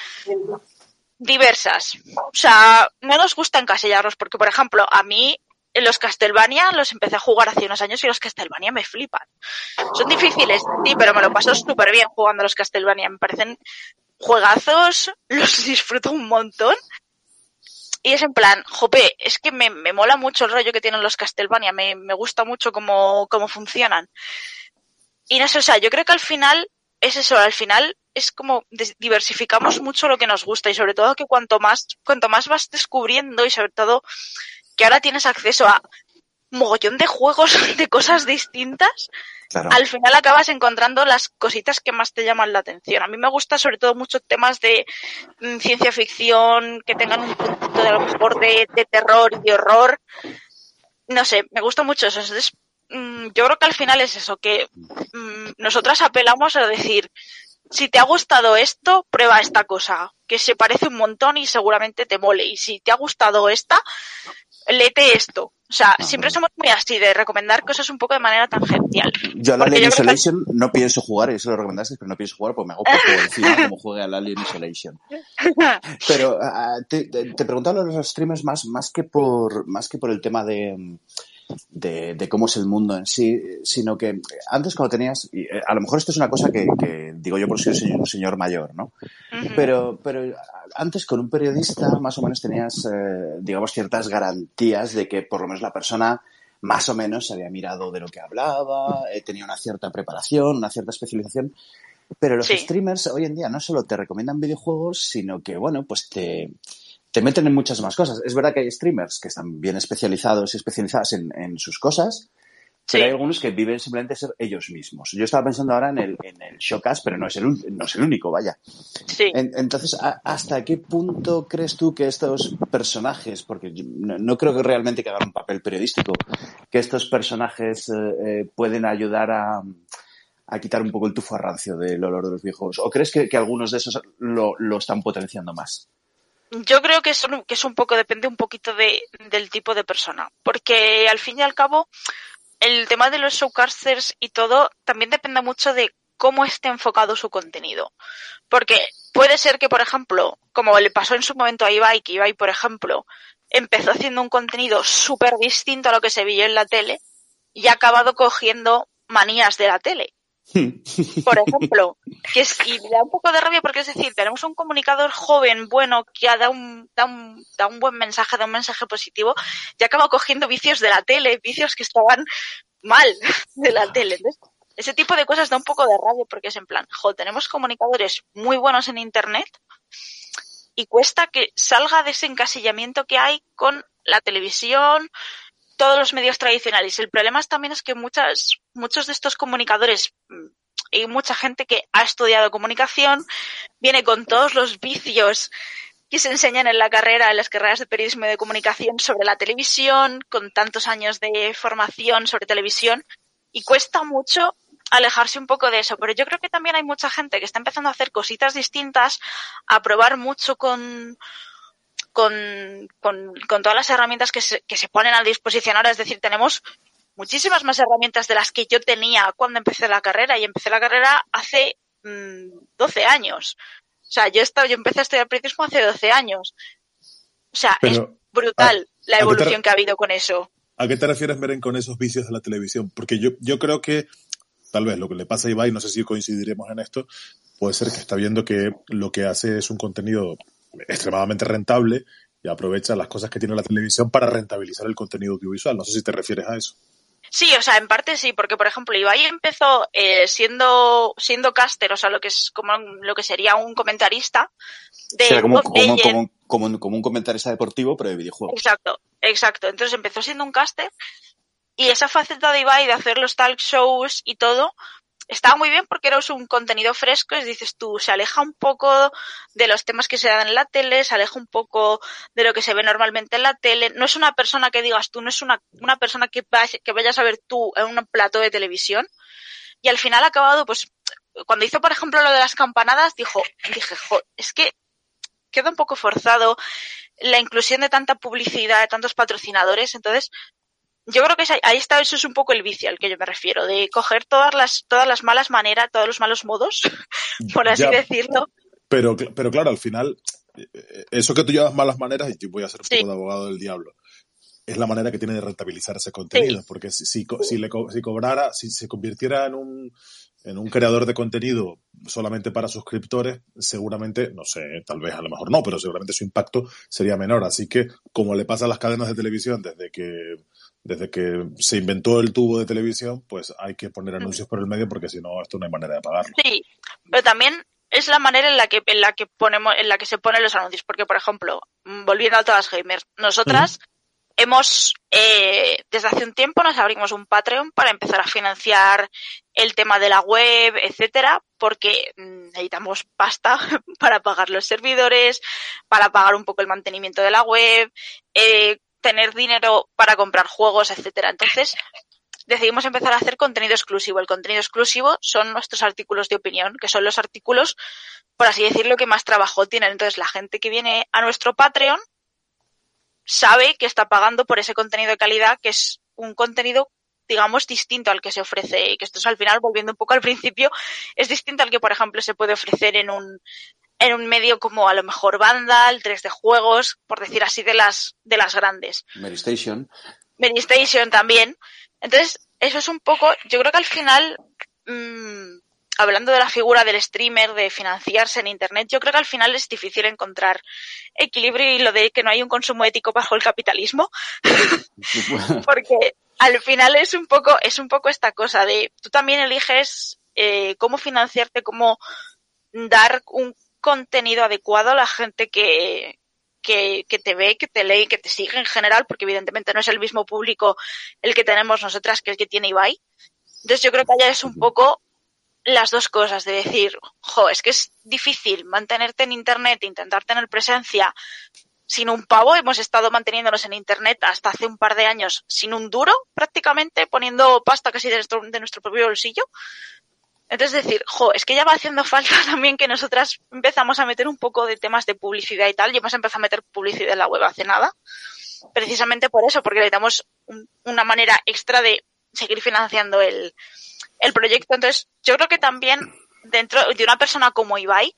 diversas. O sea, no nos gusta encasillarlos porque, por ejemplo, a mí los Castlevania los empecé a jugar hace unos años y los Castlevania me flipan. Son difíciles, sí, pero me lo paso súper bien jugando a los Castlevania. Me parecen juegazos, los disfruto un montón. Y es en plan, jope, es que me, me mola mucho el rollo que tienen los Castlevania, me, me gusta mucho cómo, cómo funcionan. Y no sé, o sea, yo creo que al final es eso, al final es como diversificamos mucho lo que nos gusta y sobre todo que cuanto más, cuanto más vas descubriendo y sobre todo que ahora tienes acceso a mogollón de juegos de cosas distintas, claro. al final acabas encontrando las cositas que más te llaman la atención. A mí me gusta sobre todo mucho temas de mm, ciencia ficción, que tengan un punto de a lo mejor de, de terror y de horror. No sé, me gusta mucho eso. Entonces, mm, yo creo que al final es eso, que mm, nosotras apelamos a decir, si te ha gustado esto, prueba esta cosa, que se parece un montón y seguramente te mole. Y si te ha gustado esta, léete esto. O sea, ah, siempre somos muy así de recomendar cosas un poco de manera tangencial. Yo a la Alien Isolation que... no pienso jugar, y eso lo recomendaste, pero no pienso jugar porque me hago poco encima como juegue al Alien Isolation. Pero uh, te, te, te preguntaba a los streamers más, más que por más que por el tema de de, de, cómo es el mundo en sí, sino que antes cuando tenías, y eh, a lo mejor esto es una cosa que, que digo yo por ser señor, un señor mayor, ¿no? Uh -huh. Pero, pero antes con un periodista más o menos tenías, eh, digamos, ciertas garantías de que por lo menos la persona más o menos se había mirado de lo que hablaba, eh, tenía una cierta preparación, una cierta especialización. Pero los sí. streamers hoy en día no solo te recomiendan videojuegos, sino que, bueno, pues te, te meten en muchas más cosas. Es verdad que hay streamers que están bien especializados y especializadas en, en sus cosas, pero hay algunos que viven simplemente ser ellos mismos. Yo estaba pensando ahora en el, en el Showcast, pero no es el, no es el único, vaya. Sí. En, entonces, ¿a, ¿hasta qué punto crees tú que estos personajes, porque no, no, creo que realmente que hagan un papel periodístico, que estos personajes eh, eh, pueden ayudar a, a quitar un poco el tufo a rancio del olor de los viejos? ¿O crees que, que algunos de esos lo, lo están potenciando más? Yo creo que es, un, que es un poco, depende un poquito de, del tipo de persona. Porque al fin y al cabo, el tema de los showcasters y todo también depende mucho de cómo esté enfocado su contenido. Porque puede ser que, por ejemplo, como le pasó en su momento a Ibai, que Ibai, por ejemplo, empezó haciendo un contenido súper distinto a lo que se vio en la tele y ha acabado cogiendo manías de la tele. Por ejemplo, que es, y me da un poco de rabia porque es decir, tenemos un comunicador joven, bueno, que da un, da un, da un buen mensaje, da un mensaje positivo, y acaba cogiendo vicios de la tele, vicios que estaban mal de la tele. ¿ves? Ese tipo de cosas da un poco de rabia porque es en plan, jo, tenemos comunicadores muy buenos en internet y cuesta que salga de ese encasillamiento que hay con la televisión, todos los medios tradicionales. El problema también es que muchas, muchos de estos comunicadores y mucha gente que ha estudiado comunicación viene con todos los vicios que se enseñan en la carrera, en las carreras de periodismo y de comunicación sobre la televisión, con tantos años de formación sobre televisión, y cuesta mucho alejarse un poco de eso. Pero yo creo que también hay mucha gente que está empezando a hacer cositas distintas, a probar mucho con, con, con, con todas las herramientas que se, que se ponen a disposición ahora. Es decir, tenemos muchísimas más herramientas de las que yo tenía cuando empecé la carrera y empecé la carrera hace mmm, 12 años. O sea, yo, estaba, yo empecé a estudiar periodismo hace 12 años. O sea, Pero, es brutal a, la evolución que ha habido con eso. ¿A qué te refieres, Meren, con esos vicios de la televisión? Porque yo, yo creo que tal vez lo que le pasa a Ibai, no sé si coincidiremos en esto, puede ser que está viendo que lo que hace es un contenido extremadamente rentable y aprovecha las cosas que tiene la televisión para rentabilizar el contenido audiovisual. No sé si te refieres a eso. Sí, o sea, en parte sí, porque por ejemplo, Ibai empezó eh, siendo siendo caster, o sea, lo que es como lo que sería un comentarista de o sea, como, como, como, como, como, un comentarista deportivo, pero de videojuegos. Exacto, exacto. Entonces empezó siendo un caster y esa faceta de Ibai de hacer los talk shows y todo estaba muy bien porque era un contenido fresco, es dices tú, se aleja un poco de los temas que se dan en la tele, se aleja un poco de lo que se ve normalmente en la tele. No es una persona que digas tú, no es una, una persona que, que vayas a ver tú en un plato de televisión. Y al final ha acabado, pues, cuando hizo, por ejemplo, lo de las campanadas, dijo, dije, es que queda un poco forzado la inclusión de tanta publicidad, de tantos patrocinadores. Entonces, yo creo que ahí está, eso es un poco el vicio al que yo me refiero, de coger todas las, todas las malas maneras, todos los malos modos, por así decirlo. Pero, pero claro, al final, eh, eso que tú llevas malas maneras, y yo voy a ser un poco de abogado del diablo, es la manera que tiene de rentabilizar ese contenido, porque si, si, si, le, si cobrara, si se convirtiera en un, en un creador de contenido solamente para suscriptores, seguramente, no sé, tal vez a lo mejor no, pero seguramente su impacto sería menor. Así que, como le pasa a las cadenas de televisión desde que desde que se inventó el tubo de televisión, pues hay que poner anuncios por el medio porque si no, esto no hay manera de pagarlo. Sí, pero también es la manera en la que en la que ponemos en la que se ponen los anuncios porque por ejemplo mm, volviendo a todas gamers nosotras hemos eh, desde hace un tiempo nos abrimos un Patreon para empezar a financiar el tema de la web etcétera porque mm, necesitamos pasta para pagar los servidores para pagar un poco el mantenimiento de la web eh, tener dinero para comprar juegos, etcétera. Entonces, decidimos empezar a hacer contenido exclusivo. El contenido exclusivo son nuestros artículos de opinión, que son los artículos, por así decirlo, que más trabajo tienen. Entonces, la gente que viene a nuestro Patreon sabe que está pagando por ese contenido de calidad, que es un contenido digamos, distinto al que se ofrece, y que esto es al final, volviendo un poco al principio, es distinto al que, por ejemplo, se puede ofrecer en un, en un medio como a lo mejor Vandal, 3D Juegos, por decir así, de las, de las grandes. Mary Station. Mary Station también. Entonces, eso es un poco, yo creo que al final, mmm, hablando de la figura del streamer, de financiarse en Internet, yo creo que al final es difícil encontrar equilibrio y lo de que no hay un consumo ético bajo el capitalismo. Porque al final es un poco, es un poco esta cosa de, tú también eliges eh, cómo financiarte, cómo dar un contenido adecuado a la gente que, que, que, te ve, que te lee, que te sigue en general, porque evidentemente no es el mismo público el que tenemos nosotras que el que tiene Ibai. Entonces yo creo que allá es un poco las dos cosas, de decir, jo, es que es difícil mantenerte en Internet, intentar tener presencia sin un pavo. Hemos estado manteniéndonos en Internet hasta hace un par de años sin un duro, prácticamente, poniendo pasta casi de nuestro, de nuestro propio bolsillo. Entonces decir, jo, es que ya va haciendo falta también que nosotras empezamos a meter un poco de temas de publicidad y tal. Y hemos empezado a meter publicidad en la web hace nada. Precisamente por eso, porque le damos una manera extra de seguir financiando el, el proyecto. Entonces, yo creo que también dentro de una persona como Ibai,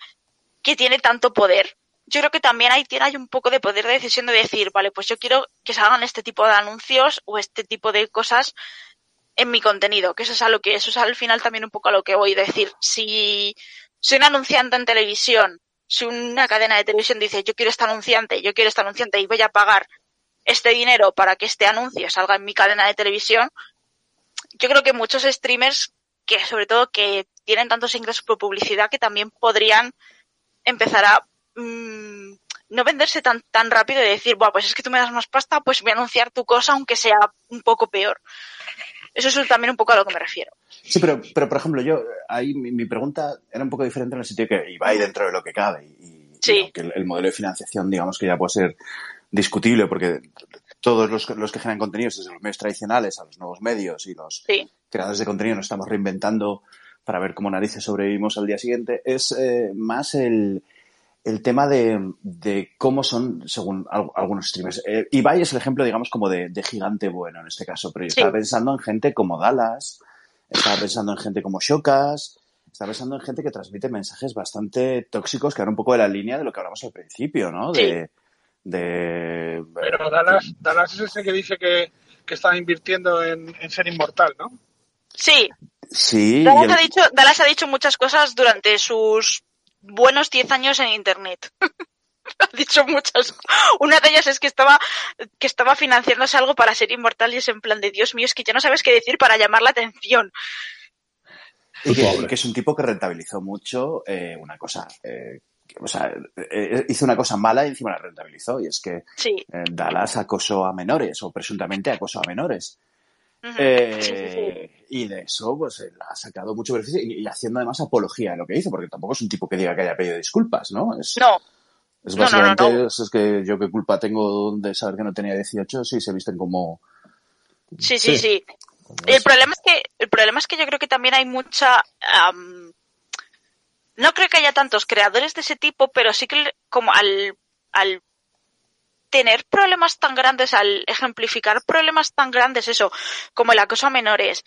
que tiene tanto poder, yo creo que también ahí tiene hay un poco de poder de decisión de decir, vale, pues yo quiero que se hagan este tipo de anuncios o este tipo de cosas en mi contenido, que eso es a lo que, eso es al final también un poco a lo que voy a decir. Si soy un anunciante en televisión, si una cadena de televisión dice yo quiero este anunciante, yo quiero este anunciante y voy a pagar este dinero para que este anuncio salga en mi cadena de televisión, yo creo que muchos streamers que sobre todo que tienen tantos ingresos por publicidad que también podrían empezar a mmm, no venderse tan tan rápido y decir, Buah, pues es que tú me das más pasta, pues voy a anunciar tu cosa aunque sea un poco peor. Eso es también un poco a lo que me refiero. Sí, pero, pero por ejemplo, yo, ahí mi, pregunta era un poco diferente en el sitio que iba ahí dentro de lo que cabe. Y, sí. que el, modelo de financiación, digamos que ya puede ser discutible porque todos los, los, que generan contenidos, desde los medios tradicionales a los nuevos medios y los creadores de contenido, nos estamos reinventando para ver cómo narices sobrevivimos al día siguiente, es eh, más el, el tema de, de, cómo son, según algunos streamers. Eh, Ibai es el ejemplo, digamos, como de, de, gigante bueno en este caso, pero yo estaba pensando en gente como Dallas, estaba pensando en gente como Shokas, estaba pensando en gente que transmite mensajes bastante tóxicos que van un poco de la línea de lo que hablamos al principio, ¿no? De, de pero Dallas, Dallas es ese que dice que, que está invirtiendo en, en, ser inmortal, ¿no? Sí. Sí. Dallas, ha dicho, Dallas ha dicho muchas cosas durante sus buenos 10 años en Internet. ha dicho muchas. Una de ellas es que estaba, que estaba financiándose algo para ser inmortal y es en plan de Dios mío, es que ya no sabes qué decir para llamar la atención. Y que, es un tipo que rentabilizó mucho eh, una cosa. Eh, o sea, eh, hizo una cosa mala y encima la rentabilizó. Y es que sí. Dallas acosó a menores, o presuntamente acosó a menores. Uh -huh. sí, sí, y de eso, pues él ha sacado mucho beneficio y, y haciendo además apología de lo que hizo, porque tampoco es un tipo que diga que haya pedido disculpas, ¿no? Es, No, es no, no, no, básicamente, no. Es, es que yo qué culpa tengo de saber que no tenía 18 si se visten como... sí, sí, Sí. El problema es que el problema es que yo creo que también hay mucha no creo que haya tantos creadores de ese tipo, pero sí que como al al tener problemas tan grandes, al ejemplificar problemas tan grandes, eso, como el acoso a menores,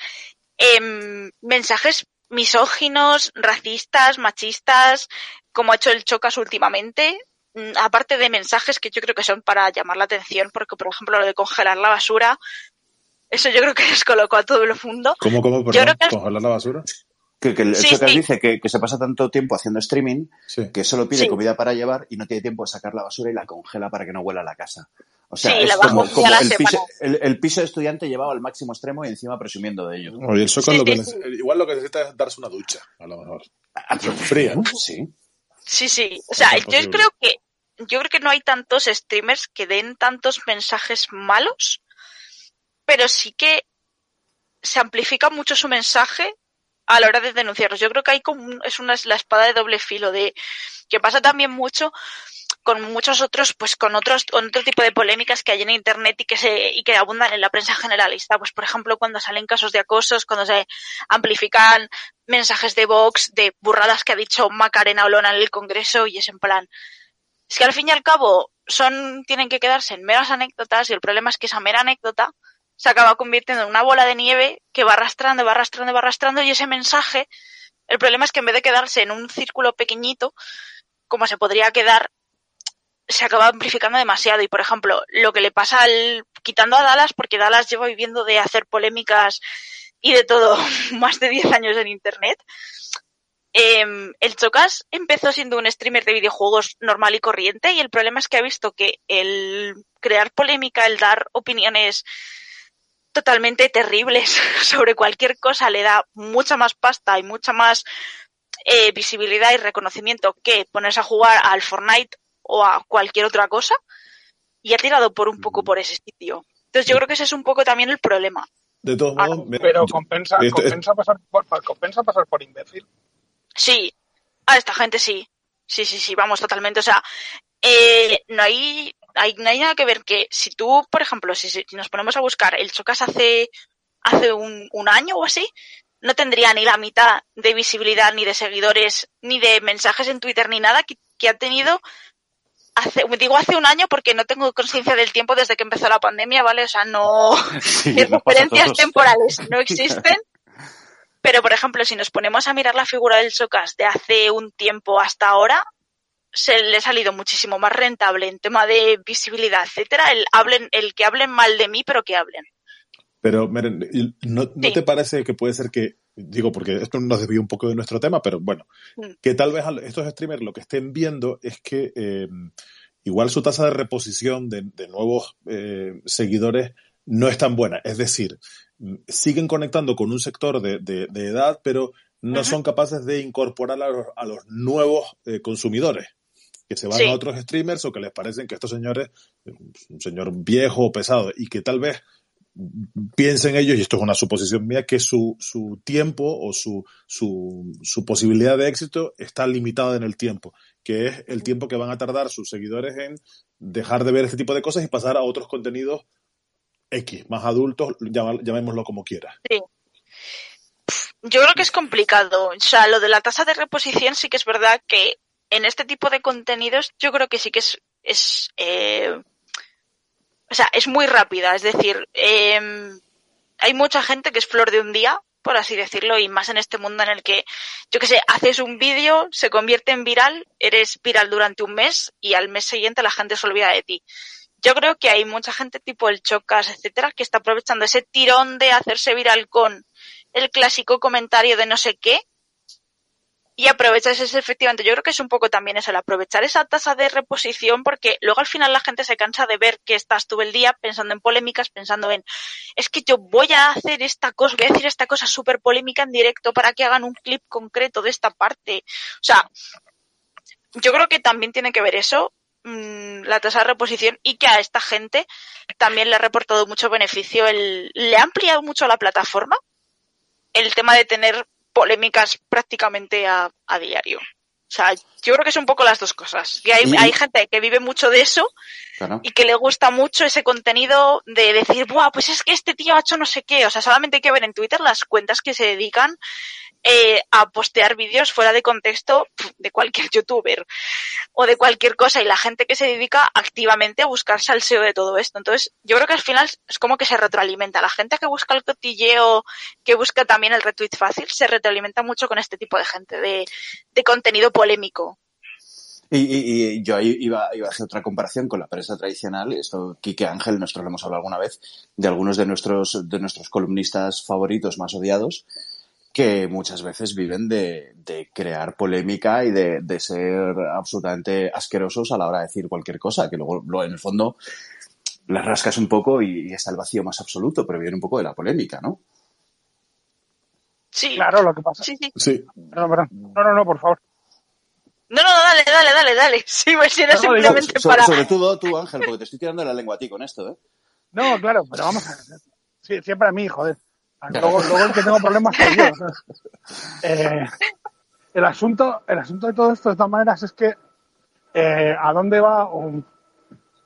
em, mensajes misóginos, racistas, machistas, como ha hecho el Chocas últimamente, mm, aparte de mensajes que yo creo que son para llamar la atención, porque por ejemplo lo de congelar la basura, eso yo creo que descolocó a todo el mundo. ¿Cómo, cómo, Yo perdón? creo que- ¿Congelar la basura? Que, que el Sí, Chocas sí. dice que, que se pasa tanto tiempo haciendo streaming Sí. que solo pide Sí. comida para llevar y no tiene tiempo de sacar la basura y la congela para que no huela a la casa. O sea, es como, como el, piso, semana. el, el piso de estudiante llevado al máximo extremo y encima presumiendo de ello. Oye, el Socas Sí, lo que sí, nece- igual lo que necesita es darse una ducha, a lo mejor. Fría. Sí. Sí, sí. O sea, yo creo que yo creo que no hay tantos streamers que den tantos mensajes malos, pero sí que se amplifica mucho su mensaje a la hora de denunciarlos. Yo creo que un- es una es la espada de doble filo de que pasa también mucho con muchos otros, pues con otros, con otro tipo de polémicas que hay en internet y que se, y que abundan en la prensa generalista. Pues por ejemplo, cuando salen casos de acosos, cuando se amplifican mensajes de Vox, de burradas que ha dicho Macarena Olona en el Congreso, y es en plan. Es que al fin y al cabo son, tienen que quedarse en meras anécdotas, y el problema es que esa mera anécdota se acaba convirtiendo en una bola de nieve que va arrastrando, va arrastrando, va arrastrando, y ese mensaje, el problema es que en vez de quedarse en un círculo pequeñito, como se podría quedar, se acaba amplificando demasiado. Y por ejemplo, lo que le pasa al, quitando a Dallas, porque Dallas lleva viviendo de hacer polémicas y de todo más de 10 años en internet. em, el Chocas empezó siendo un streamer de videojuegos normal y corriente y el problema es que ha visto que el crear polémica, el dar opiniones totalmente terribles sobre cualquier cosa le da mucha más pasta y mucha más eh, visibilidad y reconocimiento que ponerse a jugar al Fortnite o a cualquier otra cosa y ha tirado por un poco por ese sitio. Entonces yo creo que ese es un poco también el problema. De todos Ah, modos, Pero compensa, compensa, pasar por, compensa pasar por imbécil. Sí, a esta gente sí. Sí, sí, sí, vamos, totalmente. O sea, eh, no hay, hay, no hay nada que ver que si tú, por ejemplo, si, si nos ponemos a buscar el Chocas hace, hace un, un año o así, no tendría ni la mitad de visibilidad, ni de seguidores, ni de mensajes en Twitter, ni nada que, que ha tenido hace, digo hace un año porque no tengo conciencia del tiempo desde que empezó la pandemia, ¿vale? O sea, no, Sí, mis referencias temporales no existen. Pero, por ejemplo, si nos ponemos a mirar la figura del Socas de hace un tiempo hasta ahora, se le ha salido muchísimo más rentable en tema de visibilidad, etcétera, el hablen, el que hablen mal de mí, pero que hablen. Pero, miren, y ¿no, te parece que puede ser que, digo, porque esto nos desvió un poco de nuestro tema, pero bueno, Mm. que tal vez estos streamers lo que estén viendo es que eh, igual su tasa de reposición de, de nuevos eh, seguidores no es tan buena. Es decir, siguen conectando con un sector de, de- de edad, pero no son capaces de incorporar a los, a los nuevos eh, consumidores que se van Sí. a otros streamers o que les parecen que estos señores, un señor viejo o pesado, y que tal vez piensen ellos, y esto es una suposición mía, que su, su tiempo o su, su, su posibilidad de éxito está limitada en el tiempo, que es el tiempo que van a tardar sus seguidores en dejar de ver este tipo de cosas y pasar a otros contenidos X, más adultos, llamémoslo como quiera. Yo creo que es complicado. O sea, lo de la tasa de reposición sí que es verdad que en este tipo de contenidos yo creo que sí que es, es eh, o sea, es muy rápida. Es decir, eh, hay mucha gente que es flor de un día, por así decirlo, y más en este mundo en el que, yo qué sé, haces un vídeo, se convierte en viral, eres viral durante un mes y al mes siguiente la gente se olvida de ti. Yo creo que hay mucha gente tipo el Chocas, etcétera, que está aprovechando ese tirón de hacerse viral con el clásico comentario de no sé qué y aprovechas ese efectivamente. Yo creo que es un poco también eso, el aprovechar esa tasa de reposición porque luego al final la gente se cansa de ver que estás todo el día pensando en polémicas, pensando en es que yo voy a hacer esta cosa, voy a decir esta cosa súper polémica en directo para que hagan un clip concreto de esta parte. O sea, yo creo que también tiene que ver eso, mmm, la tasa de reposición y que a esta gente también le ha reportado mucho beneficio, el, le ha ampliado mucho la plataforma el tema de tener polémicas prácticamente a, a diario. O sea, yo creo que es un poco las dos cosas. Y hay, Y- hay gente que vive mucho de eso Claro. y que le gusta mucho ese contenido de decir, Buah, pues es que este tío ha hecho no sé qué. O sea, solamente hay que ver en Twitter las cuentas que se dedican eh, a postear vídeos fuera de contexto de cualquier youtuber o de cualquier cosa y la gente que se dedica activamente a buscar salseo de todo esto. Entonces, yo creo que al final es como que se retroalimenta. La gente que busca el cotilleo, que busca también el retweet fácil, se retroalimenta mucho con este tipo de gente, de, de contenido polémico. Y, y- y yo iba, iba a hacer otra comparación con la prensa tradicional. Esto, Quique Ángel, nosotros lo hemos hablado alguna vez, de algunos de nuestros, de nuestros columnistas favoritos más odiados, que muchas veces viven de, de crear polémica y de, de ser absolutamente asquerosos a la hora de decir cualquier cosa, que luego, luego, en el fondo las rascas un poco y, y está el vacío más absoluto, pero viene un poco de la polémica, ¿no? Sí. Claro, lo que pasa. Sí, sí. Sí, Perdón, perdón. No, no, no, por favor. No, no, dale, dale, dale, dale. Sí, pues si era No, digo, simplemente So- para... sobre todo tú, Ángel, porque te estoy tirando la lengua a ti con esto, ¿eh? No, claro, pero vamos a ver. Sí, siempre a mí, joder. Luego, luego el que tengo problemas soy yo. Eh, el, asunto, el asunto de todo esto, de todas maneras, es que eh, a dónde va un,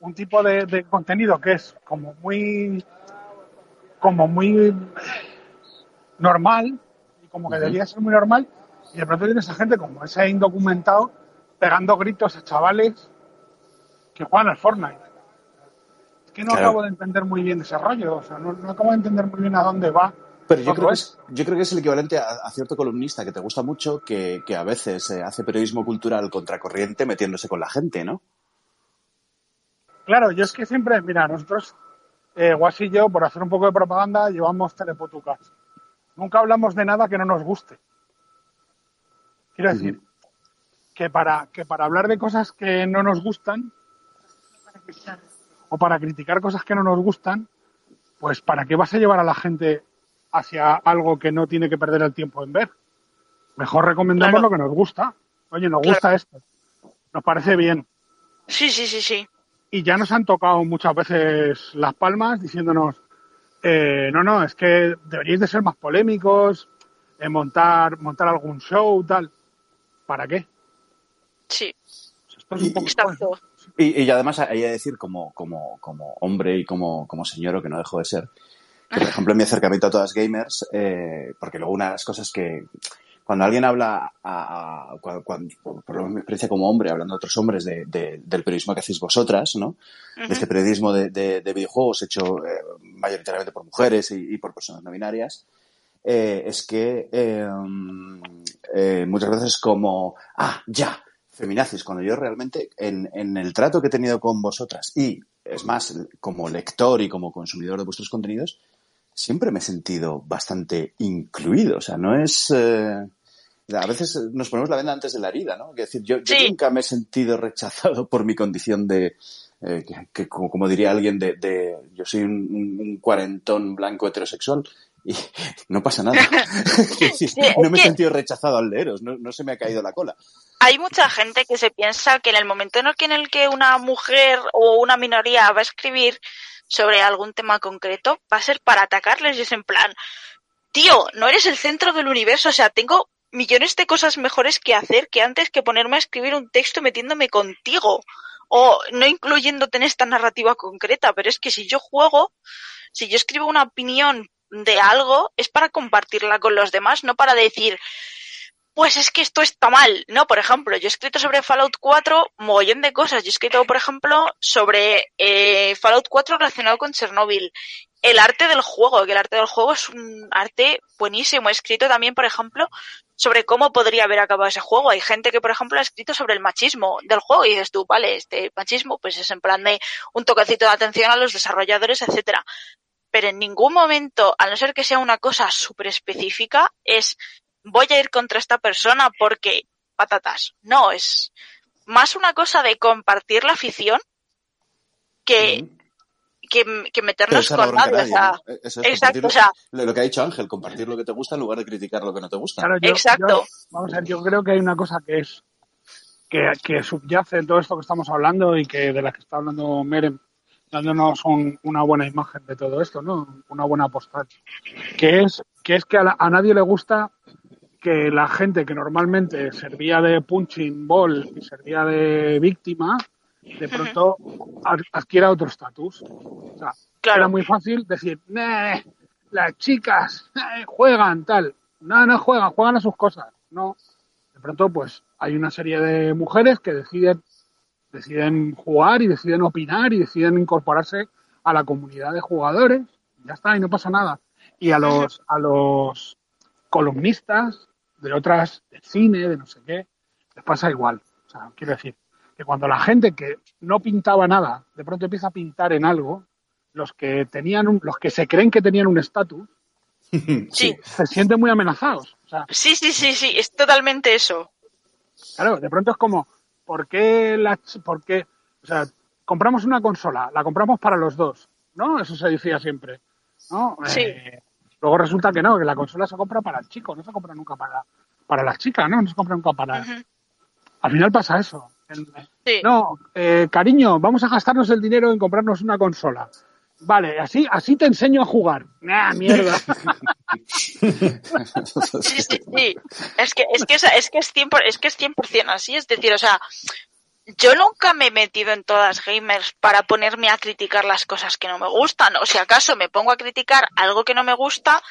un tipo de, de contenido que es como muy como muy normal y como que debería ser muy normal y de pronto tienes a gente como ese indocumentado pegando gritos a chavales que juegan al Fortnite. Que no Claro. acabo de entender muy bien ese rollo, o sea, no, no acabo de entender muy bien a dónde va. Pero yo creo, que es, yo creo que es el equivalente a, a cierto columnista que te gusta mucho, que, que a veces eh, hace periodismo cultural contracorriente metiéndose con la gente, ¿no? Claro, yo es que siempre, mira, nosotros, eh, Guasi y yo, por hacer un poco de propaganda, llevamos telepotucas. Nunca hablamos de nada que no nos guste. Quiero decir, que para, que para hablar de cosas que no nos gustan, o para criticar cosas que no nos gustan, pues ¿para qué vas a llevar a la gente hacia algo que no tiene que perder el tiempo en ver? Mejor recomendamos Claro. lo que nos gusta. Oye, nos Claro. gusta esto. Nos parece bien. Sí, sí, sí, sí. Y ya nos han tocado muchas veces las palmas diciéndonos, eh, no, no, es que deberíais de ser más polémicos, eh, montar, montar algún show, tal. ¿Para qué? Sí, Esto es un poco... exacto. Y, y además hay que decir como, como, como hombre y como, como señor, o que no dejo de ser, que por ejemplo en mi acercamiento a todas gamers, eh, porque luego una de las cosas que cuando alguien habla, a, a- cua- cuando- por, mi experiencia como hombre, hablando de otros hombres de- de- del periodismo que hacéis vosotras, ¿no? de este periodismo de, de- de videojuegos hecho eh, mayoritariamente por mujeres y, y por personas no binarias, eh, es que eh, eh, muchas veces como, ah, ya, feminazis, cuando yo realmente en, en el trato que he tenido con vosotras y, es más, como lector y como consumidor de vuestros contenidos, siempre me he sentido bastante incluido. O sea, no es... eh, a veces nos ponemos la venda antes de la herida, ¿no? Es decir, yo, nunca me he sentido rechazado por mi condición de, eh, que, que como, como diría alguien, de, de yo soy un cuarentón blanco heterosexual y no pasa nada. Sí, no me he sentido rechazado al leeros, no, no se me ha caído la cola. Hay mucha gente que se piensa que en el momento en el que, en el que una mujer o una minoría va a escribir sobre algún tema concreto, va a ser para atacarles y es en plan, tío, no eres el centro del universo, o sea, tengo millones de cosas mejores que hacer que antes que ponerme a escribir un texto metiéndome contigo o no incluyéndote en esta narrativa concreta, pero es que si yo juego, si yo escribo una opinión de algo, es para compartirla con los demás, no para decir, pues es que esto está mal, ¿no? Por ejemplo, yo he escrito sobre Fallout 4 mogollón de cosas. Yo he escrito, por ejemplo, sobre eh, Fallout 4 relacionado con Chernobyl. El arte del juego, que el arte del juego es un arte buenísimo. He escrito también, por ejemplo, sobre cómo podría haber acabado ese juego. Hay gente que, por ejemplo, ha escrito sobre el machismo del juego y dices tú, vale, este machismo pues es en plan de un toquecito de atención a los desarrolladores, etcétera. Pero en ningún momento, a no ser que sea una cosa súper específica, es voy a ir contra esta persona porque patatas. No, es más una cosa de compartir la afición que, que, meternos con nadie. O nadie, sea, ¿no? Eso es exacto, compartir o sea, lo, lo que ha dicho Ángel, compartir lo que te gusta en lugar de criticar lo que no te gusta. Claro, yo- Exacto. yo- vamos a ver, yo creo que hay una cosa que es que, que subyace en todo esto que estamos hablando y que de la que está hablando Merem, dándonos un- una buena imagen de todo esto, ¿no? Una buena postal. Que es que es que a, la- a nadie le gusta que la gente que normalmente servía de punching ball y servía de víctima, de pronto ad- adquiera otro estatus. O sea, Claro. era muy fácil decir, "Nah, las chicas juegan tal. No, no juegan, juegan a sus cosas. No. De pronto, pues, hay una serie de mujeres que deciden, deciden jugar y deciden opinar y deciden incorporarse a la comunidad de jugadores. Ya está, y no pasa nada. Y a los, a los columnistas de otras, de cine, de no sé qué, les pasa igual. O sea, quiero decir, que cuando la gente que no pintaba nada, de pronto empieza a pintar en algo, los que tenían un- los que se creen que tenían un estatus, Sí. se sienten muy amenazados. O sea, Sí, sí, sí, sí, es totalmente eso. claro, de pronto es como, ¿por qué la, por qué, o sea, compramos una consola, la compramos para los dos, ¿no? Eso se decía siempre, ¿no? Sí. Eh, luego resulta que no, que la consola se compra para el chico, no se compra nunca para, para las chicas, ¿no? No se compra nunca para... Al final pasa eso. El- Sí. No, eh, cariño, vamos a gastarnos el dinero en comprarnos una consola. Vale, así, así te enseño a jugar. Nah, mierda. Sí, sí, sí. Es que es que es, es que es 100%, es que es 100% así, es decir, o sea, yo nunca me he metido en todas gamers para ponerme a criticar las cosas que no me gustan, o si acaso me pongo a criticar algo que no me gusta,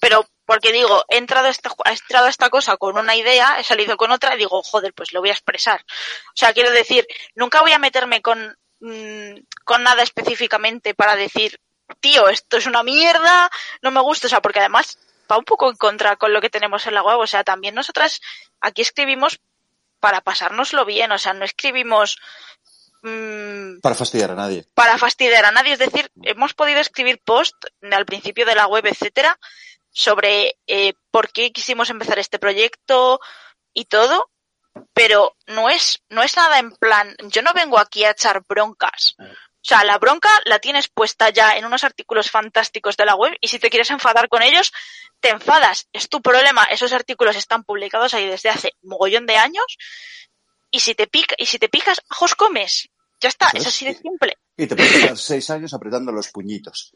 pero porque digo, he entrado a ju- he entrado a esta cosa con una idea, he salido con otra y digo, joder, pues lo voy a expresar. O sea, quiero decir, nunca voy a meterme con mm, con nada específicamente para decir, tío, esto es una mierda, no me gusta, o sea, porque además va un poco en contra con lo que tenemos en la web. O sea, también nosotras aquí escribimos para pasárnoslo bien. O sea, no escribimos mm, Para fastidiar a nadie. para fastidiar a nadie. Es decir, hemos podido escribir post al principio de la web, etcétera, sobre eh, por qué quisimos empezar este proyecto y todo. Pero no es, no es nada en plan, yo no vengo aquí a echar broncas. O sea, la bronca la tienes puesta ya en unos artículos fantásticos de la web y si te quieres enfadar con ellos, te enfadas. Es tu problema. Esos artículos están publicados ahí desde hace mogollón de años y si te pica, y si te picas, ajos comes. Ya está, es. así de simple. Y te puedes pasar seis años apretando los puñitos.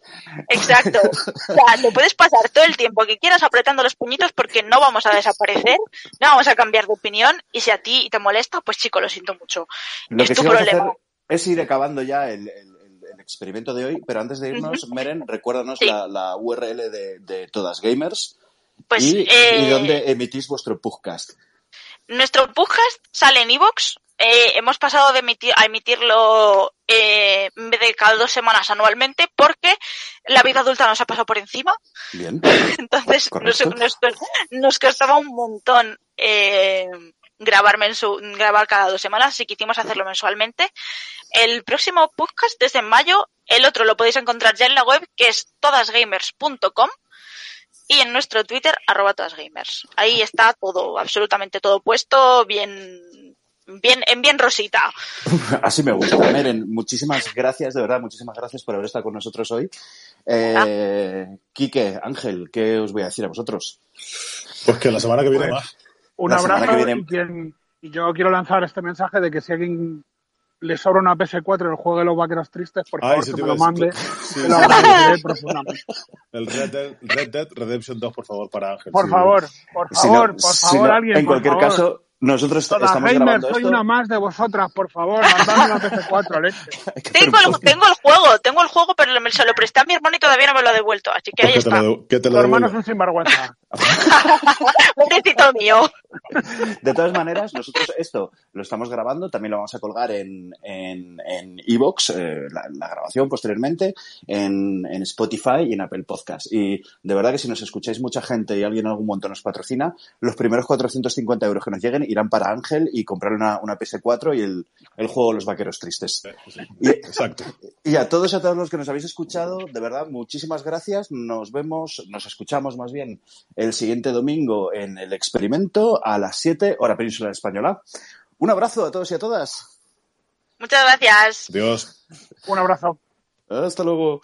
Exacto. O sea, te puedes pasar todo el tiempo que quieras apretando los puñitos porque no vamos a desaparecer, no vamos a cambiar de opinión y si a ti te molesta, pues chico, lo siento mucho. Lo Es que tu sí vamos a problema. hacer es ir acabando ya el, el- el- el experimento de hoy, pero antes de irnos, Meren, recuérdanos Sí. la, la URL de, de Todas Gamers Pues y, eh, y dónde emitís vuestro podcast. nuestro podcast sale en iVoox. Eh, hemos pasado de emitir, a emitirlo eh, en vez de cada dos semanas anualmente porque la vida adulta nos ha pasado por encima. Bien. Entonces nos, Correcto. nos, nos costaba un montón eh, grabar, mensu- grabar cada dos semanas, así que hicimos hacerlo mensualmente. El próximo podcast desde mayo, el otro lo podéis encontrar ya en la web, que es todasgamers.com y en nuestro Twitter, arroba todasgamers. Ahí está todo, absolutamente todo puesto, bien, bien, en bien rosita. Así me gusta. Meren, muchísimas gracias, de verdad, muchísimas gracias por haber estado con nosotros hoy. Eh, Quique, Ángel, ¿qué os voy a decir a vosotros? Pues que la semana que viene Pues, más. Un La semana abrazo que viene- y, quien- y yo quiero lanzar este mensaje de que si alguien le sobra una PS4 en el juego de los vaqueros tristes, por Ay, favor que te me lo mande, Sí, lo sí. agradeceré profundamente. El Red Dead, Red Dead Redemption 2, por favor, para Ángel. Por Sí. favor, por Si no- favor, por si favor, no, alguien, en por cualquier favor. caso, nosotros Todas estamos gamers, grabando soy esto. una más de vosotras, por favor, mandadme una PS4, leche. Tengo el, tengo el juego, tengo el juego, pero me- se lo presté a mi hermano y todavía no me lo ha devuelto, así que Pues ahí que te está. lo, que te Tu lo hermano es un sinvergüenza. Pobrecito mío. De todas maneras, nosotros esto lo estamos grabando, también lo vamos a colgar en en en iVoox, eh, la, la grabación posteriormente, en, en Spotify y en Apple Podcast. Y de verdad que si nos escucháis mucha gente y alguien en algún momento nos patrocina, los primeros 450 euros que nos lleguen irán para Ángel y comprarle una, una PS4 y el, el juego Los Vaqueros Tristes. Y, Exacto. y a todos y a todos los que nos habéis escuchado, de verdad, muchísimas gracias. Nos vemos, nos escuchamos más bien el siguiente domingo en el experimento a las 7, hora península española. Un abrazo a todos y a todas. Muchas gracias. Dios. Un abrazo. Hasta luego.